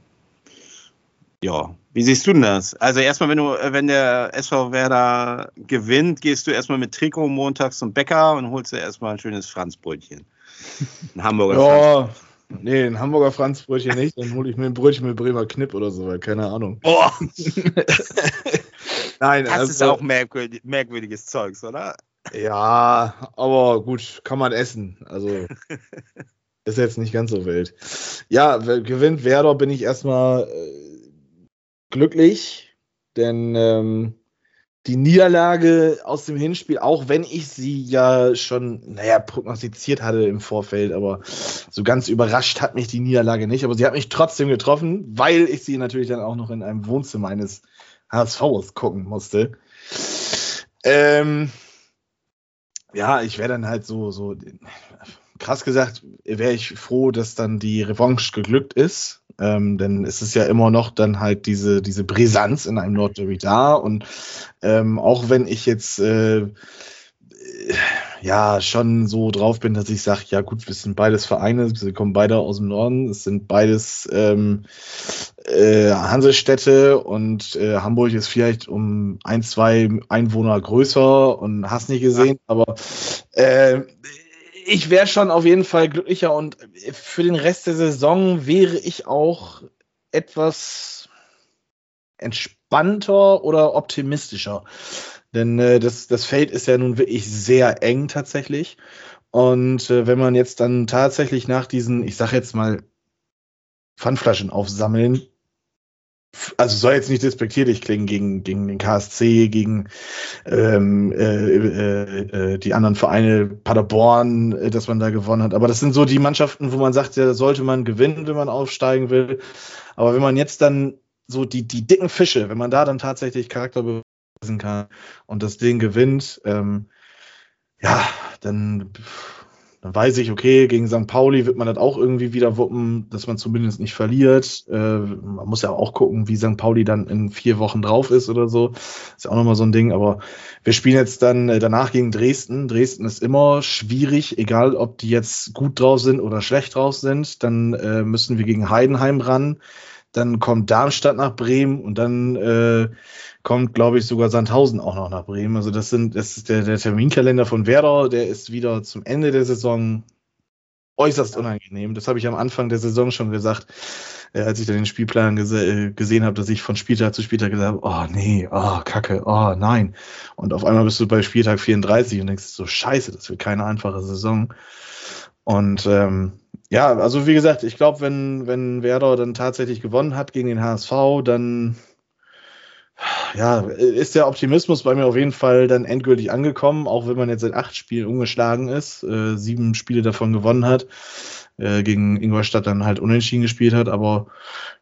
Ja, wie siehst du denn das? Also erstmal, wenn du, wenn der SV Werder gewinnt, gehst du erstmal mit Trikot montags zum Bäcker und holst dir erstmal ein schönes Franzbrötchen. Ein Hamburger Franz. Ja, nee, ein Hamburger Franzbrötchen nicht, dann hole ich mir ein Brötchen mit Bremer Knipp oder so, weil keine Ahnung. Boah, Nein, das ist auch merkwürdig, merkwürdiges Zeugs, oder? Ja, aber gut, kann man essen. Also ist jetzt nicht ganz so wild. Ja, gewinnt Werder, bin ich erstmal äh, glücklich, denn ähm, die Niederlage aus dem Hinspiel, auch wenn ich sie ja schon, naja, prognostiziert hatte im Vorfeld, aber so ganz überrascht hat mich die Niederlage nicht. Aber sie hat mich trotzdem getroffen, weil ich sie natürlich dann auch noch in einem Wohnzimmer eines HSVs gucken musste. Ähm, ja, ich wäre dann halt so, so krass gesagt, wäre ich froh, dass dann die Revanche geglückt ist. Ähm, denn es ist ja immer noch dann halt diese, diese Brisanz in einem Nordderby da. Und ähm, auch wenn ich jetzt äh, äh, ja schon so drauf bin, dass ich sage, ja gut, wir sind beides Vereine, wir kommen beide aus dem Norden, es sind beides ähm, äh, Hansestädte und äh, Hamburg ist vielleicht um ein, zwei Einwohner größer und hast nicht gesehen, aber äh, ich wäre schon auf jeden Fall glücklicher und für den Rest der Saison wäre ich auch etwas entspannter oder optimistischer. Denn äh, das, das Feld ist ja nun wirklich sehr eng tatsächlich. Und äh, wenn man jetzt dann tatsächlich nach diesen, ich sag jetzt mal, Pfandflaschen aufsammeln, also soll jetzt nicht despektierlich klingen gegen, gegen den KSC, gegen ähm, äh, äh, äh, die anderen Vereine, Paderborn, äh, dass man da gewonnen hat. Aber das sind so die Mannschaften, wo man sagt, ja, da sollte man gewinnen, wenn man aufsteigen will. Aber wenn man jetzt dann so die, die dicken Fische, wenn man da dann tatsächlich Charakter beweisen kann und das Ding gewinnt, ähm, ja, dann dann weiß ich, okay, gegen St. Pauli wird man das auch irgendwie wieder wuppen, dass man zumindest nicht verliert. Äh, man muss ja auch gucken, wie St. Pauli dann in vier Wochen drauf ist oder so. Ist ja auch nochmal so ein Ding. Aber wir spielen jetzt dann äh, danach gegen Dresden. Dresden ist immer schwierig, egal ob die jetzt gut drauf sind oder schlecht drauf sind. Dann äh, müssen wir gegen Heidenheim ran. Dann kommt Darmstadt nach Bremen und dann äh, kommt, glaube ich, sogar Sandhausen auch noch nach Bremen. Also das sind, das ist der, der Terminkalender von Werder, der ist wieder zum Ende der Saison äußerst unangenehm. Das habe ich am Anfang der Saison schon gesagt, äh, als ich dann den Spielplan gese äh, gesehen habe, dass ich von Spieltag zu Spieltag gesagt habe, oh nee, oh Kacke, oh nein. Und auf einmal bist du bei Spieltag 34 und denkst so, scheiße, das wird keine einfache Saison. Und ähm, ja, also wie gesagt, ich glaube, wenn, wenn Werder dann tatsächlich gewonnen hat gegen den HSV, dann ja, ist der Optimismus bei mir auf jeden Fall dann endgültig angekommen, auch wenn man jetzt in acht Spielen ungeschlagen ist, äh, sieben Spiele davon gewonnen hat, äh, gegen Ingolstadt dann halt unentschieden gespielt hat. Aber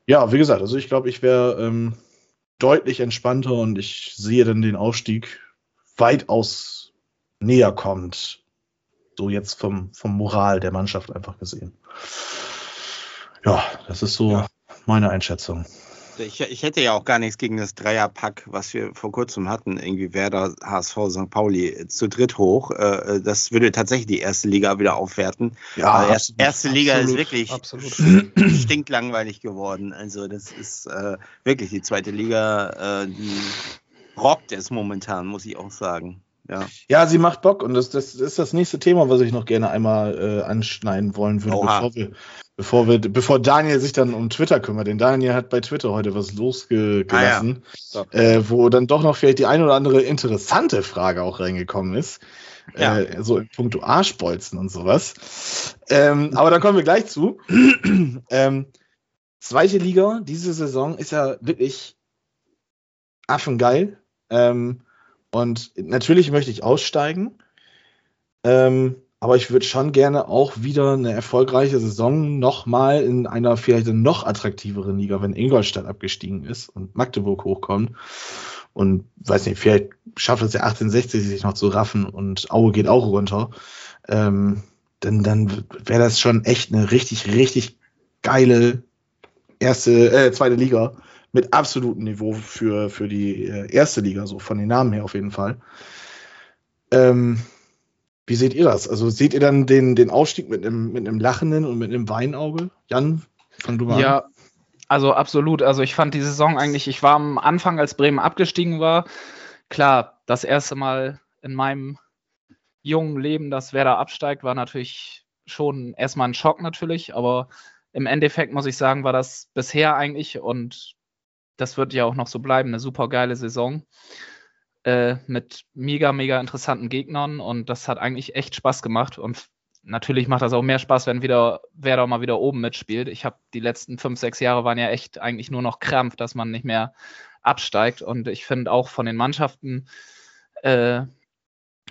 ja, wie gesagt, also ich glaube, ich wäre ähm, deutlich entspannter und ich sehe dann den Aufstieg weitaus näher kommt. So jetzt vom, vom Moral der Mannschaft einfach gesehen. Ja, das ist so ja. meine Einschätzung. Ich, ich, hätte ja auch gar nichts gegen das Dreierpack, was wir vor kurzem hatten, irgendwie Werder, HSV, St. Pauli äh, zu dritt hoch. Äh, äh, das würde tatsächlich die erste Liga wieder aufwerten. Ja, also erste, erste Liga absolut, ist wirklich absolut. stinklangweilig geworden. Also das ist äh, wirklich die zweite Liga, äh, die rockt es momentan, muss ich auch sagen. Ja. ja, sie macht Bock und das, das ist das nächste Thema, was ich noch gerne einmal äh, anschneiden wollen würde, bevor wir, bevor wir, bevor Daniel sich dann um Twitter kümmert. Denn Daniel hat bei Twitter heute was losgelassen, ah, ja. äh, wo dann doch noch vielleicht die ein oder andere interessante Frage auch reingekommen ist. Ja. Äh, so in puncto Arschbolzen und sowas. Ähm, aber dann kommen wir gleich zu. ähm, zweite Liga, diese Saison ist ja wirklich affengeil. Ähm, und natürlich möchte ich aussteigen. Ähm, aber ich würde schon gerne auch wieder eine erfolgreiche Saison nochmal in einer vielleicht noch attraktiveren Liga, wenn Ingolstadt abgestiegen ist und Magdeburg hochkommt. Und weiß nicht, vielleicht schafft es ja 1860 sich noch zu raffen und Aue geht auch runter. Ähm, dann dann wäre das schon echt eine richtig, richtig geile erste, äh, zweite Liga mit absolutem Niveau für, für die äh, erste Liga, so von den Namen her auf jeden Fall. Ähm, wie seht ihr das? Also seht ihr dann den, den Aufstieg mit einem, mit einem lachenden und mit einem Weinauge? Jan, fang du mal ja, an. also absolut. Also ich fand die Saison eigentlich, ich war am Anfang, als Bremen abgestiegen war, klar, das erste Mal in meinem jungen Leben, dass Werder absteigt, war natürlich schon erstmal ein Schock natürlich, aber im Endeffekt muss ich sagen, war das bisher eigentlich und das wird ja auch noch so bleiben, eine super geile Saison äh, mit mega, mega interessanten Gegnern und das hat eigentlich echt Spaß gemacht und natürlich macht das auch mehr Spaß, wenn wieder Werder mal wieder oben mitspielt. Ich habe die letzten fünf, sechs Jahre waren ja echt eigentlich nur noch Krampf, dass man nicht mehr absteigt und ich finde auch von den Mannschaften äh,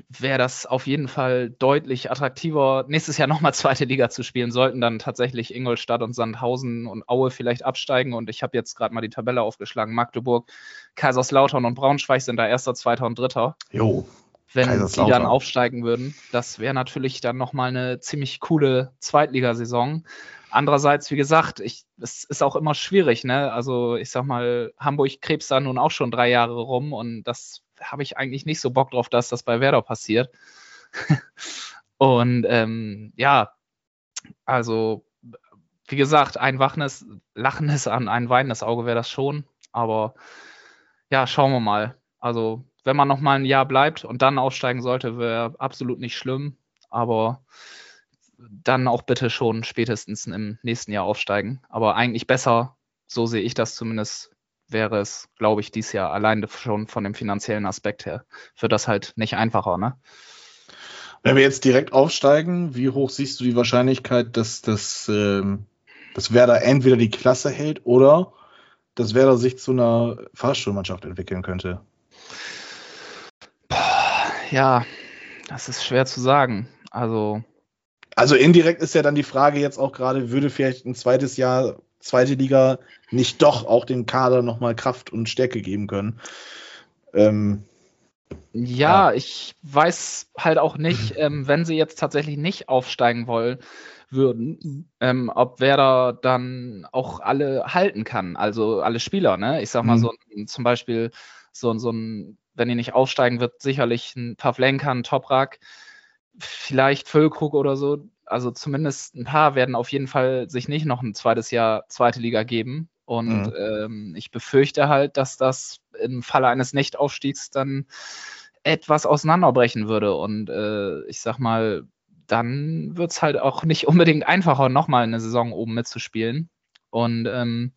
wäre das auf jeden Fall deutlich attraktiver, nächstes Jahr nochmal zweite Liga zu spielen. Sollten dann tatsächlich Ingolstadt und Sandhausen und Aue vielleicht absteigen. Und ich habe jetzt gerade mal die Tabelle aufgeschlagen. Magdeburg, Kaiserslautern und Braunschweig sind da erster, zweiter und dritter. Jo. Wenn die dann aufsteigen würden, das wäre natürlich dann nochmal eine ziemlich coole Zweitligasaison. Andererseits, wie gesagt, ich, es ist auch immer schwierig, ne? Also ich sag mal, Hamburg krebst da nun auch schon drei Jahre rum und das habe ich eigentlich nicht so Bock drauf, dass das bei Werder passiert. und ähm, ja, also wie gesagt, ein wachnes, lachendes an ein weinendes Auge wäre das schon. Aber ja, schauen wir mal. Also wenn man noch mal ein Jahr bleibt und dann aufsteigen sollte, wäre absolut nicht schlimm. Aber dann auch bitte schon spätestens im nächsten Jahr aufsteigen. Aber eigentlich besser, so sehe ich das zumindest, wäre es, glaube ich, dieses Jahr allein schon von dem finanziellen Aspekt her. Für das halt nicht einfacher, ne? Wenn wir jetzt direkt aufsteigen, wie hoch siehst du die Wahrscheinlichkeit, dass das, ähm, dass Werder entweder die Klasse hält oder dass Werder sich zu einer Fahrstuhlmannschaft entwickeln könnte? Ja, das ist schwer zu sagen. Also. Also indirekt ist ja dann die Frage jetzt auch gerade, würde vielleicht ein zweites Jahr, zweite Liga nicht doch auch dem Kader nochmal Kraft und Stärke geben können? Ähm, ja, ja, ich weiß halt auch nicht, ähm, wenn sie jetzt tatsächlich nicht aufsteigen wollen würden, ähm, ob Werder dann auch alle halten kann, also alle Spieler, ne? Ich sag mal mhm. so zum Beispiel so, so ein, wenn ihr nicht aufsteigen wird, sicherlich ein Pavlenka, ein Toprak, vielleicht Füllkrug oder so. Also zumindest ein paar werden auf jeden Fall sich nicht noch ein zweites Jahr zweite Liga geben. Und mhm. ähm, ich befürchte halt, dass das im Falle eines Nichtaufstiegs dann etwas auseinanderbrechen würde. Und äh, ich sag mal, dann wird es halt auch nicht unbedingt einfacher, nochmal eine Saison oben mitzuspielen. Und ähm,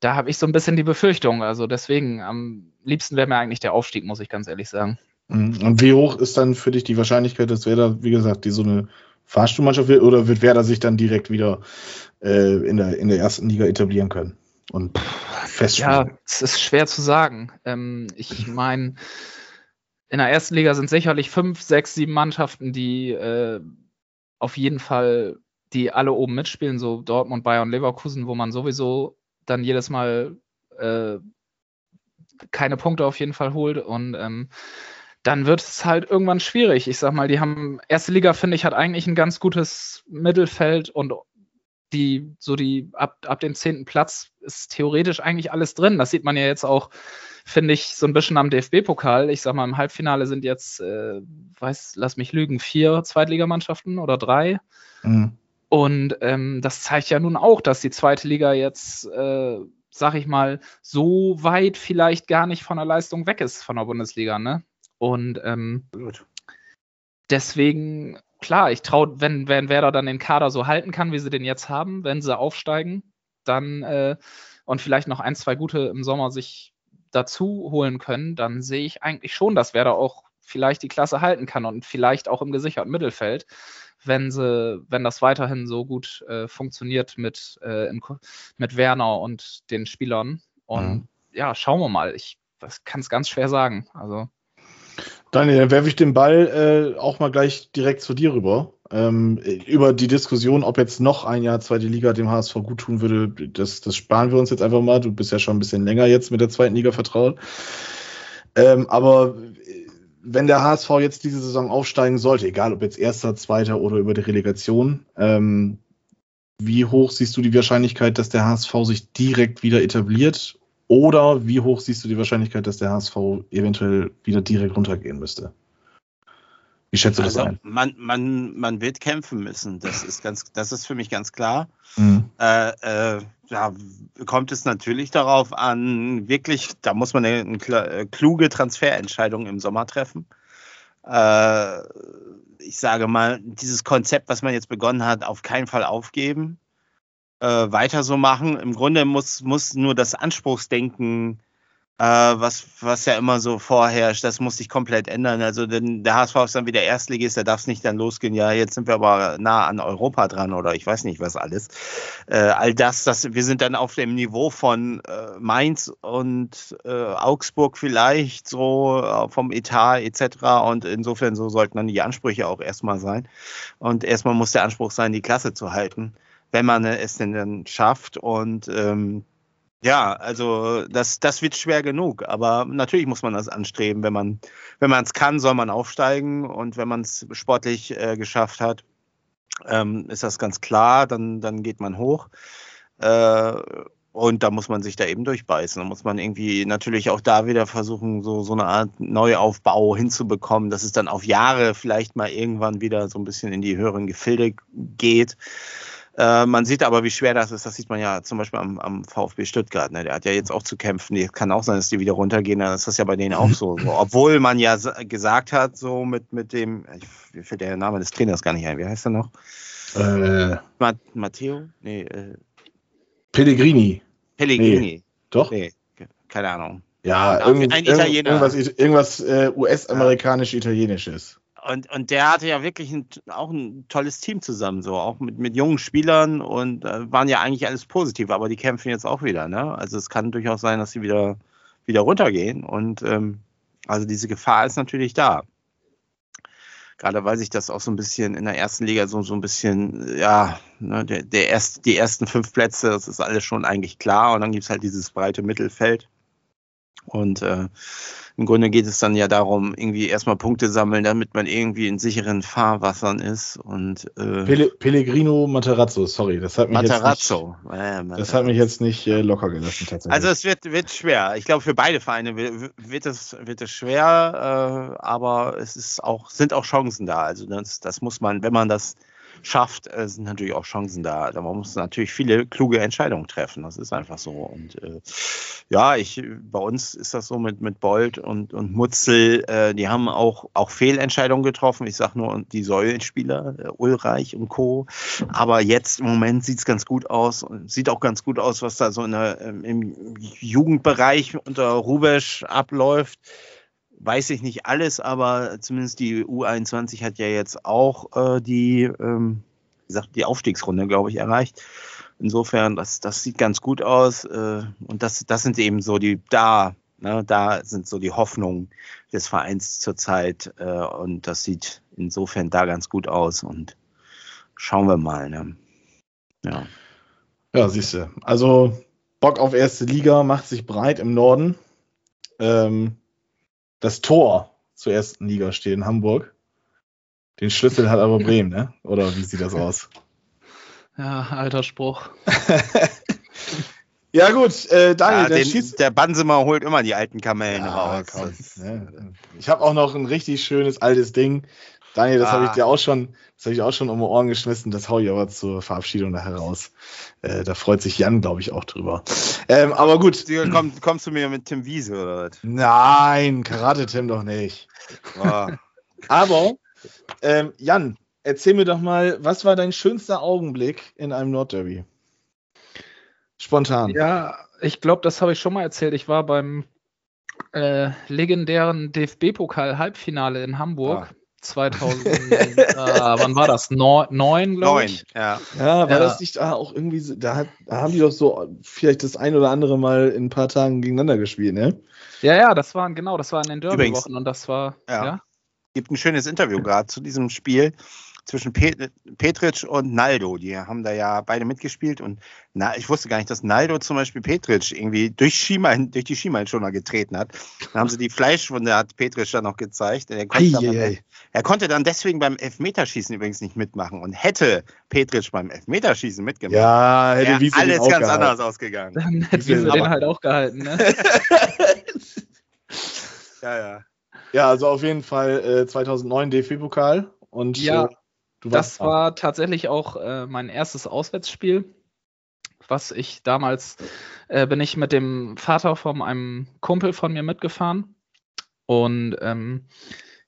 da habe ich so ein bisschen die Befürchtung. Also deswegen, am liebsten wäre mir eigentlich der Aufstieg, muss ich ganz ehrlich sagen. Mhm. Und wie hoch ist dann für dich die Wahrscheinlichkeit, dass Werder, wie gesagt, die so eine Fahrstuhlmannschaft wird oder wird Werder sich dann direkt wieder äh, in, der, in der ersten Liga etablieren können und festspielen? Ja, es ist schwer zu sagen. Ähm, ich meine, in der ersten Liga sind sicherlich fünf, sechs, sieben Mannschaften, die äh, auf jeden Fall, die alle oben mitspielen, so Dortmund, Bayern, Leverkusen, wo man sowieso dann jedes Mal äh, keine Punkte auf jeden Fall holt und ähm, dann wird es halt irgendwann schwierig. Ich sag mal, die haben, erste Liga, finde ich, hat eigentlich ein ganz gutes Mittelfeld und die, so die, ab, ab dem zehnten Platz ist theoretisch eigentlich alles drin. Das sieht man ja jetzt auch, finde ich, so ein bisschen am DFB-Pokal. Ich sag mal, im Halbfinale sind jetzt, äh, weiß, lass mich lügen, vier Zweitligamannschaften oder drei. Mhm. Und ähm, das zeigt ja nun auch, dass die zweite Liga jetzt, äh, sag ich mal, so weit vielleicht gar nicht von der Leistung weg ist von der Bundesliga, ne? Und ähm, deswegen, klar, ich traue, wenn, wenn Werder dann den Kader so halten kann, wie sie den jetzt haben, wenn sie aufsteigen, dann äh, und vielleicht noch ein, zwei gute im Sommer sich dazu holen können, dann sehe ich eigentlich schon, dass Werder auch vielleicht die Klasse halten kann und vielleicht auch im gesicherten Mittelfeld, wenn sie, wenn das weiterhin so gut äh, funktioniert mit, äh, in, mit Werner und den Spielern. Und mhm. ja, schauen wir mal. Ich kann es ganz schwer sagen. Also Daniel, dann werfe ich den Ball äh, auch mal gleich direkt zu dir rüber. Ähm, über die Diskussion, ob jetzt noch ein Jahr zweite Liga dem HSV gut tun würde, das, das sparen wir uns jetzt einfach mal. Du bist ja schon ein bisschen länger jetzt mit der zweiten Liga vertraut. Ähm, aber äh, wenn der HSV jetzt diese Saison aufsteigen sollte, egal ob jetzt erster, zweiter oder über die Relegation, ähm, wie hoch siehst du die Wahrscheinlichkeit, dass der HSV sich direkt wieder etabliert oder wie hoch siehst du die Wahrscheinlichkeit, dass der HSV eventuell wieder direkt runtergehen müsste? Wie schätzt du also, das ein? Man, man, man wird kämpfen müssen. Das ist ganz, das ist für mich ganz klar. Mhm. Äh, äh, da kommt es natürlich darauf an, wirklich, da muss man eine, eine äh, kluge Transferentscheidung im Sommer treffen. Äh, ich sage mal, dieses Konzept, was man jetzt begonnen hat, auf keinen Fall aufgeben äh, weiter so machen. Im Grunde muss, muss nur das Anspruchsdenken, äh, was, was ja immer so vorherrscht, das muss sich komplett ändern. Also denn der HSV ist dann wieder Erstligist, da darf es nicht dann losgehen, ja, jetzt sind wir aber nah an Europa dran oder ich weiß nicht was alles. Äh, all das, das, wir sind dann auf dem Niveau von äh, Mainz und äh, Augsburg vielleicht, so äh, vom Etat etc. Und insofern so sollten dann die Ansprüche auch erstmal sein. Und erstmal muss der Anspruch sein, die Klasse zu halten wenn man es denn dann schafft. Und ähm, ja, also das, das wird schwer genug. Aber natürlich muss man das anstreben. Wenn man wenn es kann, soll man aufsteigen. Und wenn man es sportlich äh, geschafft hat, ähm, ist das ganz klar. Dann, dann geht man hoch. Äh, und da muss man sich da eben durchbeißen. Da muss man irgendwie natürlich auch da wieder versuchen, so, so eine Art Neuaufbau hinzubekommen, dass es dann auf Jahre vielleicht mal irgendwann wieder so ein bisschen in die höheren Gefilde geht. Äh, man sieht aber, wie schwer das ist. Das sieht man ja zum Beispiel am, am VfB Stuttgart. Ne? Der hat ja jetzt auch zu kämpfen. Die kann auch sein, dass die wieder runtergehen. Dann ist das ja bei denen auch so. so. Obwohl man ja gesagt hat, so mit, mit dem, ich fällt der Name des Trainers gar nicht ein. Wie heißt er noch? Äh, Matteo? Nee. Äh, Pellegrini. Pellegrini. Nee. Doch? Nee, keine Ahnung. Ja, irgend, ein Italiener. irgendwas, irgendwas äh, US-amerikanisch-italienisches. Und, und der hatte ja wirklich ein, auch ein tolles Team zusammen, so auch mit, mit jungen Spielern und äh, waren ja eigentlich alles positiv, aber die kämpfen jetzt auch wieder. Ne? Also es kann durchaus sein, dass sie wieder, wieder runtergehen und ähm, also diese Gefahr ist natürlich da. Gerade weil sich das auch so ein bisschen in der ersten Liga so, so ein bisschen, ja, ne, der, der erst, die ersten fünf Plätze, das ist alles schon eigentlich klar und dann gibt es halt dieses breite Mittelfeld. Und äh, im Grunde geht es dann ja darum, irgendwie erstmal Punkte sammeln, damit man irgendwie in sicheren Fahrwassern ist. Und äh, Pele Pellegrino Materazzo, sorry, das hat mich Materazzo. jetzt nicht, äh, das hat mich jetzt nicht äh, locker gelassen tatsächlich. Also es wird, wird schwer. Ich glaube, für beide Vereine wird, wird, es, wird es schwer, äh, aber es ist auch, sind auch Chancen da. Also das, das muss man, wenn man das schafft, äh, sind natürlich auch Chancen da. Man muss natürlich viele kluge Entscheidungen treffen. Das ist einfach so. Und äh, ja, ich, bei uns ist das so mit, mit Bolt und, und Mutzel, äh, die haben auch, auch Fehlentscheidungen getroffen. Ich sage nur die Säulenspieler, äh, Ulreich und Co. Aber jetzt im Moment sieht es ganz gut aus. Sieht auch ganz gut aus, was da so in der, ähm, im Jugendbereich unter Rubesch abläuft weiß ich nicht alles, aber zumindest die U21 hat ja jetzt auch äh, die, ähm, wie gesagt, die Aufstiegsrunde, glaube ich, erreicht. Insofern, das, das sieht ganz gut aus. Äh, und das, das sind eben so die, da, ne, da sind so die Hoffnungen des Vereins zurzeit. Äh, und das sieht insofern da ganz gut aus. Und schauen wir mal. Ne? Ja. Ja, siehst du. Also Bock auf erste Liga macht sich breit im Norden. Ähm, das Tor zur ersten Liga steht in Hamburg. Den Schlüssel hat aber Bremen, ne? Oder wie sieht das aus? Ja, alter Spruch. ja, gut, äh, Daniel, ja, der, schießt... der Bansemer holt immer die alten Kamellen ja, raus. Komm, ne? Ich habe auch noch ein richtig schönes altes Ding. Daniel, das ah. habe ich dir auch schon, das habe ich auch schon um die Ohren geschmissen. Das hau ich aber zur Verabschiedung nachher raus. Äh, da freut sich Jan, glaube ich, auch drüber. Ähm, aber gut. Komm, kommst du mir mit Tim Wiese oder was? Nein, Karate Tim doch nicht. Oh. aber ähm, Jan, erzähl mir doch mal, was war dein schönster Augenblick in einem Nordderby? Spontan. Ja, ich glaube, das habe ich schon mal erzählt. Ich war beim äh, legendären DFB-Pokal-Halbfinale in Hamburg. Ah. 2000, äh, wann war das? Neun, glaube ich. Ja. ja, war ja. das nicht da auch irgendwie, so, da, da, haben die doch so vielleicht das ein oder andere Mal in ein paar Tagen gegeneinander gespielt, ne? Ja, ja, das waren, genau, das war in den Derby-Wochen und das war, ja. ja. Gibt ein schönes Interview gerade zu diesem Spiel zwischen Pet Petric und Naldo. Die haben da ja beide mitgespielt und na, ich wusste gar nicht, dass Naldo zum Beispiel Petric irgendwie durch, Schienbein, durch die Schienbeinschoner getreten hat. Dann haben sie die Fleischwunde, hat Petric dann noch gezeigt. Er konnte, dann, er konnte, dann, deswegen beim Elfmeterschießen übrigens nicht mitmachen und hätte Petric beim Elfmeterschießen mitgemacht. Ja, hätte Wiese alles ganz gehalten. anders ausgegangen. Dann hätte Wiese den halt auch gehalten, ne? ja, ja. Ja, also auf jeden Fall äh, 2009 DFB-Pokal und ja. Äh, das war tatsächlich auch äh, mein erstes Auswärtsspiel, was ich damals äh, bin ich mit dem Vater von einem Kumpel von mir mitgefahren und ähm,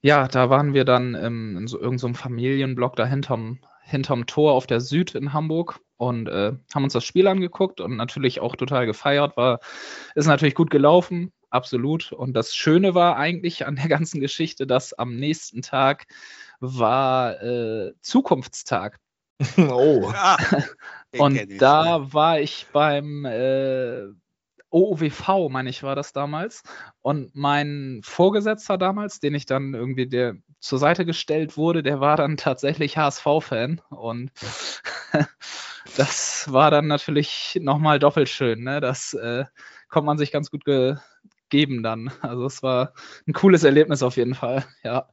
ja, da waren wir dann ähm, in so irgendeinem so Familienblock da hinterm, hinterm Tor auf der Süd in Hamburg und äh, haben uns das Spiel angeguckt und natürlich auch total gefeiert. War, ist natürlich gut gelaufen, absolut. Und das Schöne war eigentlich an der ganzen Geschichte, dass am nächsten Tag war äh, Zukunftstag. Oh. Ja, und da war ich beim äh, OOWV, meine ich, war das damals. Und mein Vorgesetzter damals, den ich dann irgendwie der zur Seite gestellt wurde, der war dann tatsächlich HSV-Fan. Und das war dann natürlich nochmal doppelt schön. Ne? Das äh, konnte man sich ganz gut ge geben dann. Also es war ein cooles Erlebnis auf jeden Fall, ja.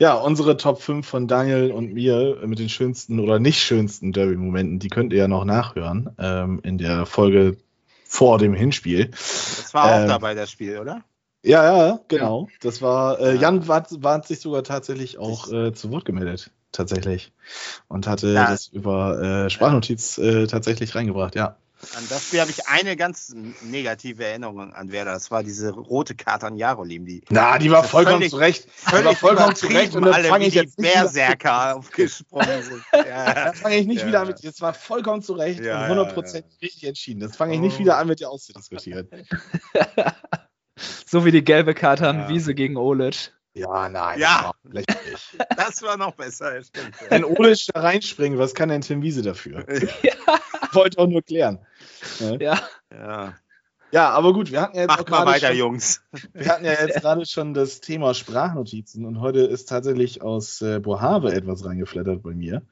Ja, unsere Top 5 von Daniel und mir mit den schönsten oder nicht schönsten Derby-Momenten, die könnt ihr ja noch nachhören ähm, in der Folge vor dem Hinspiel. Das war auch ähm, dabei das Spiel, oder? Ja, ja, genau. Ja. Das war, äh, Jan war, war sich sogar tatsächlich auch äh, zu Wort gemeldet, tatsächlich. Und hatte ja. das über äh, Sprachnotiz äh, tatsächlich reingebracht, ja. An das Spiel habe ich eine ganz negative Erinnerung an Werder. Das war diese rote Karte an Jarolim. Die, Na, die war vollkommen völlig, zurecht. Völlig war vollkommen zurecht. Und dann fange ich jetzt Berserker aufgesprungen sind. Ja. Das fange ich nicht ja. wieder an mit dir. Das war vollkommen zurecht ja, und 100% ja, richtig entschieden. Das fange ich nicht oh. wieder an mit dir auszudiskutieren. so wie die gelbe Karte an Wiese gegen Olic. Ja, nein. Ja. das war lächerlich. Das war noch besser, stimmt. Wenn Olisch da reinspringt, was kann denn Tim Wiese dafür? Wollte auch nur klären. Ne? Ja, Ja. Ja, aber gut, wir hatten ja jetzt auch Macht mal gerade weiter, schon, Jungs. wir hatten ja jetzt gerade schon das Thema Sprachnotizen und heute ist tatsächlich aus äh, Bohave etwas reingeflattert bei mir.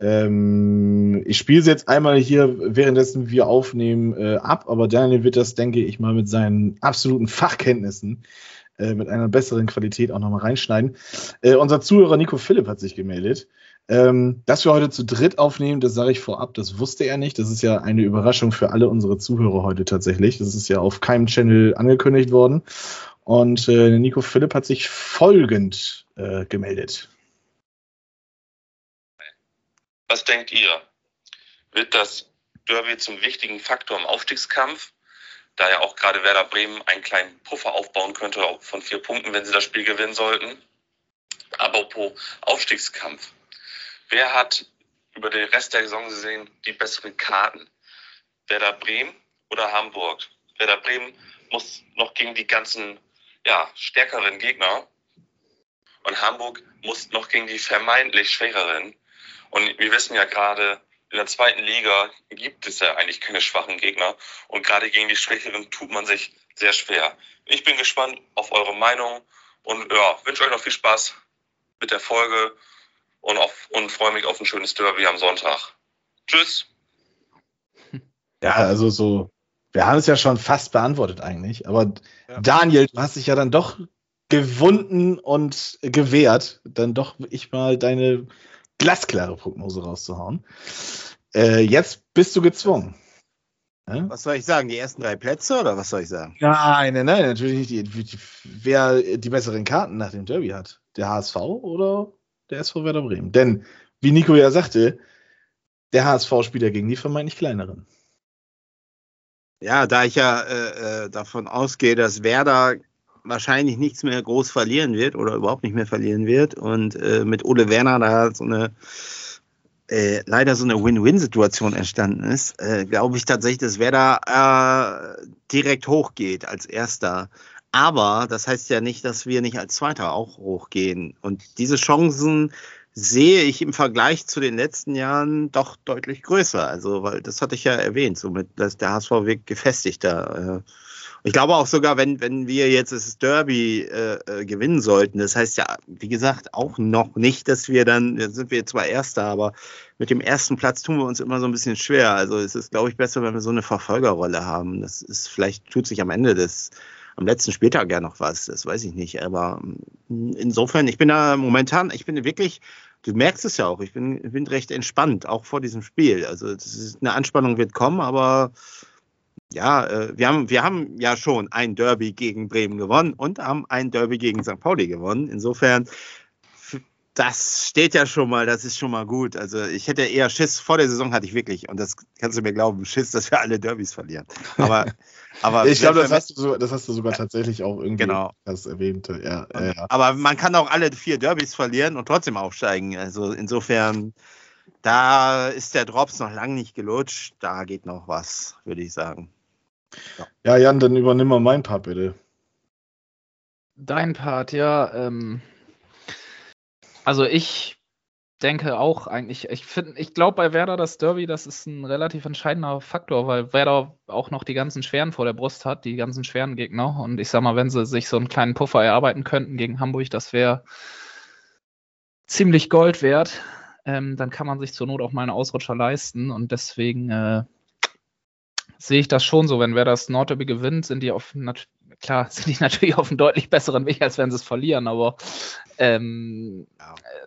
Ähm, ich spiele es jetzt einmal hier, währenddessen wir aufnehmen, äh, ab, aber Daniel wird das, denke ich mal, mit seinen absoluten Fachkenntnissen äh, mit einer besseren Qualität auch nochmal reinschneiden. Äh, unser Zuhörer Nico Philipp hat sich gemeldet. Ähm, dass wir heute zu dritt aufnehmen, das sage ich vorab, das wusste er nicht. Das ist ja eine Überraschung für alle unsere Zuhörer heute tatsächlich. Das ist ja auf keinem Channel angekündigt worden. Und äh, Nico Philipp hat sich folgend äh, gemeldet. Was denkt ihr? Wird das Derby zum wichtigen Faktor im Aufstiegskampf, da ja auch gerade Werder Bremen einen kleinen Puffer aufbauen könnte von vier Punkten, wenn sie das Spiel gewinnen sollten? Apropos Aufstiegskampf. Wer hat über den Rest der Saison gesehen die besseren Karten? Werder Bremen oder Hamburg? Werder Bremen muss noch gegen die ganzen ja, stärkeren Gegner und Hamburg muss noch gegen die vermeintlich schwächeren. Und wir wissen ja gerade, in der zweiten Liga gibt es ja eigentlich keine schwachen Gegner. Und gerade gegen die Schwächeren tut man sich sehr schwer. Ich bin gespannt auf eure Meinung und ja, wünsche euch noch viel Spaß mit der Folge und, auf, und freue mich auf ein schönes Derby am Sonntag. Tschüss. Ja, also so, wir haben es ja schon fast beantwortet eigentlich, aber Ja. Daniel, du hast dich ja dann doch gewunden und gewehrt, dann doch ich mal deine glasklare Prognose rauszuhauen. Äh, jetzt bist du gezwungen. Ja? Was soll ich sagen? Die ersten drei Plätze oder was soll ich sagen? Nein, nein, nein, natürlich nicht. Die, die, wer die besseren Karten nach dem Derby hat. Der HSV oder der SV Werder Bremen? Denn, wie Nico ja sagte, der HSV spielt ja gegen die vermeintlich kleineren. Ja, da ich ja äh, äh, davon ausgehe, dass Werder wahrscheinlich nichts mehr groß verlieren wird oder überhaupt nicht mehr verlieren wird und äh, mit Ole Werner da so eine äh, leider so eine Win-Win-Situation entstanden ist, äh, glaube ich tatsächlich, dass Werder äh, direkt hochgeht als Erster. Aber das heißt ja nicht, dass wir nicht als Zweiter auch hochgehen. Und diese Chancen sehe ich im Vergleich zu den letzten Jahren doch deutlich größer. Also, weil das hatte ich ja erwähnt, somit, dass der HSV wirkt gefestigter. Äh, ich glaube auch sogar, wenn, wenn wir jetzt das Derby äh, äh, gewinnen sollten, das heißt ja, wie gesagt, auch noch nicht, dass wir dann, jetzt sind wir zwar Erster, aber mit dem ersten Platz tun wir uns immer so ein bisschen schwer. Also es ist, glaube ich, besser, wenn wir so eine Verfolgerrolle haben. Das ist, vielleicht tut sich am Ende des, am letzten Spieltag ja noch was, das weiß ich nicht. Aber mm, insofern, ich bin da momentan, ich bin wirklich, du merkst es ja auch, ich bin, bin recht entspannt, auch vor diesem Spiel. Also ist, eine Anspannung wird kommen, aber ja, äh, wir haben, wir haben ja schon ein Derby gegen Bremen gewonnen und haben ein Derby gegen St. Pauli gewonnen. Insofern, das steht ja schon mal, das ist schon mal gut. Also ich hätte eher Schiss, vor der Saison hatte ich wirklich, und das kannst du mir glauben, Schiss, dass wir alle Derbys verlieren. Aber, aber ich glaube, das hast, du so, das hast du sogar tatsächlich auch irgendwie Genau. das erwähnt. Ja, ja, ja. Aber man kann auch alle vier Derbys verlieren und trotzdem aufsteigen. Also insofern, da ist der Drops noch lang nicht gelutscht. Da geht noch was, würde ich sagen. Ja, Jan, dann übernimm mal mein Part bitte. Dein Part, ja. Ähm, also ich denke auch eigentlich, ich ich glaube bei Werder das Derby, das ist ein relativ entscheidender Faktor, weil Werder auch noch die ganzen schweren vor der Brust hat, die ganzen schweren Gegner. Und ich sag mal, wenn sie sich so einen kleinen Puffer erarbeiten könnten gegen Hamburg, das wäre ziemlich Gold wert. Ähm, dann kann man sich zur Not auch mal einen Ausrutscher leisten. Und deswegen äh, sehe ich das schon so, wenn wer das Nordderby gewinnt, sind die auf klar, sind die natürlich auf einem deutlich besseren Weg, als wenn sie es verlieren, aber ähm, Ja. äh,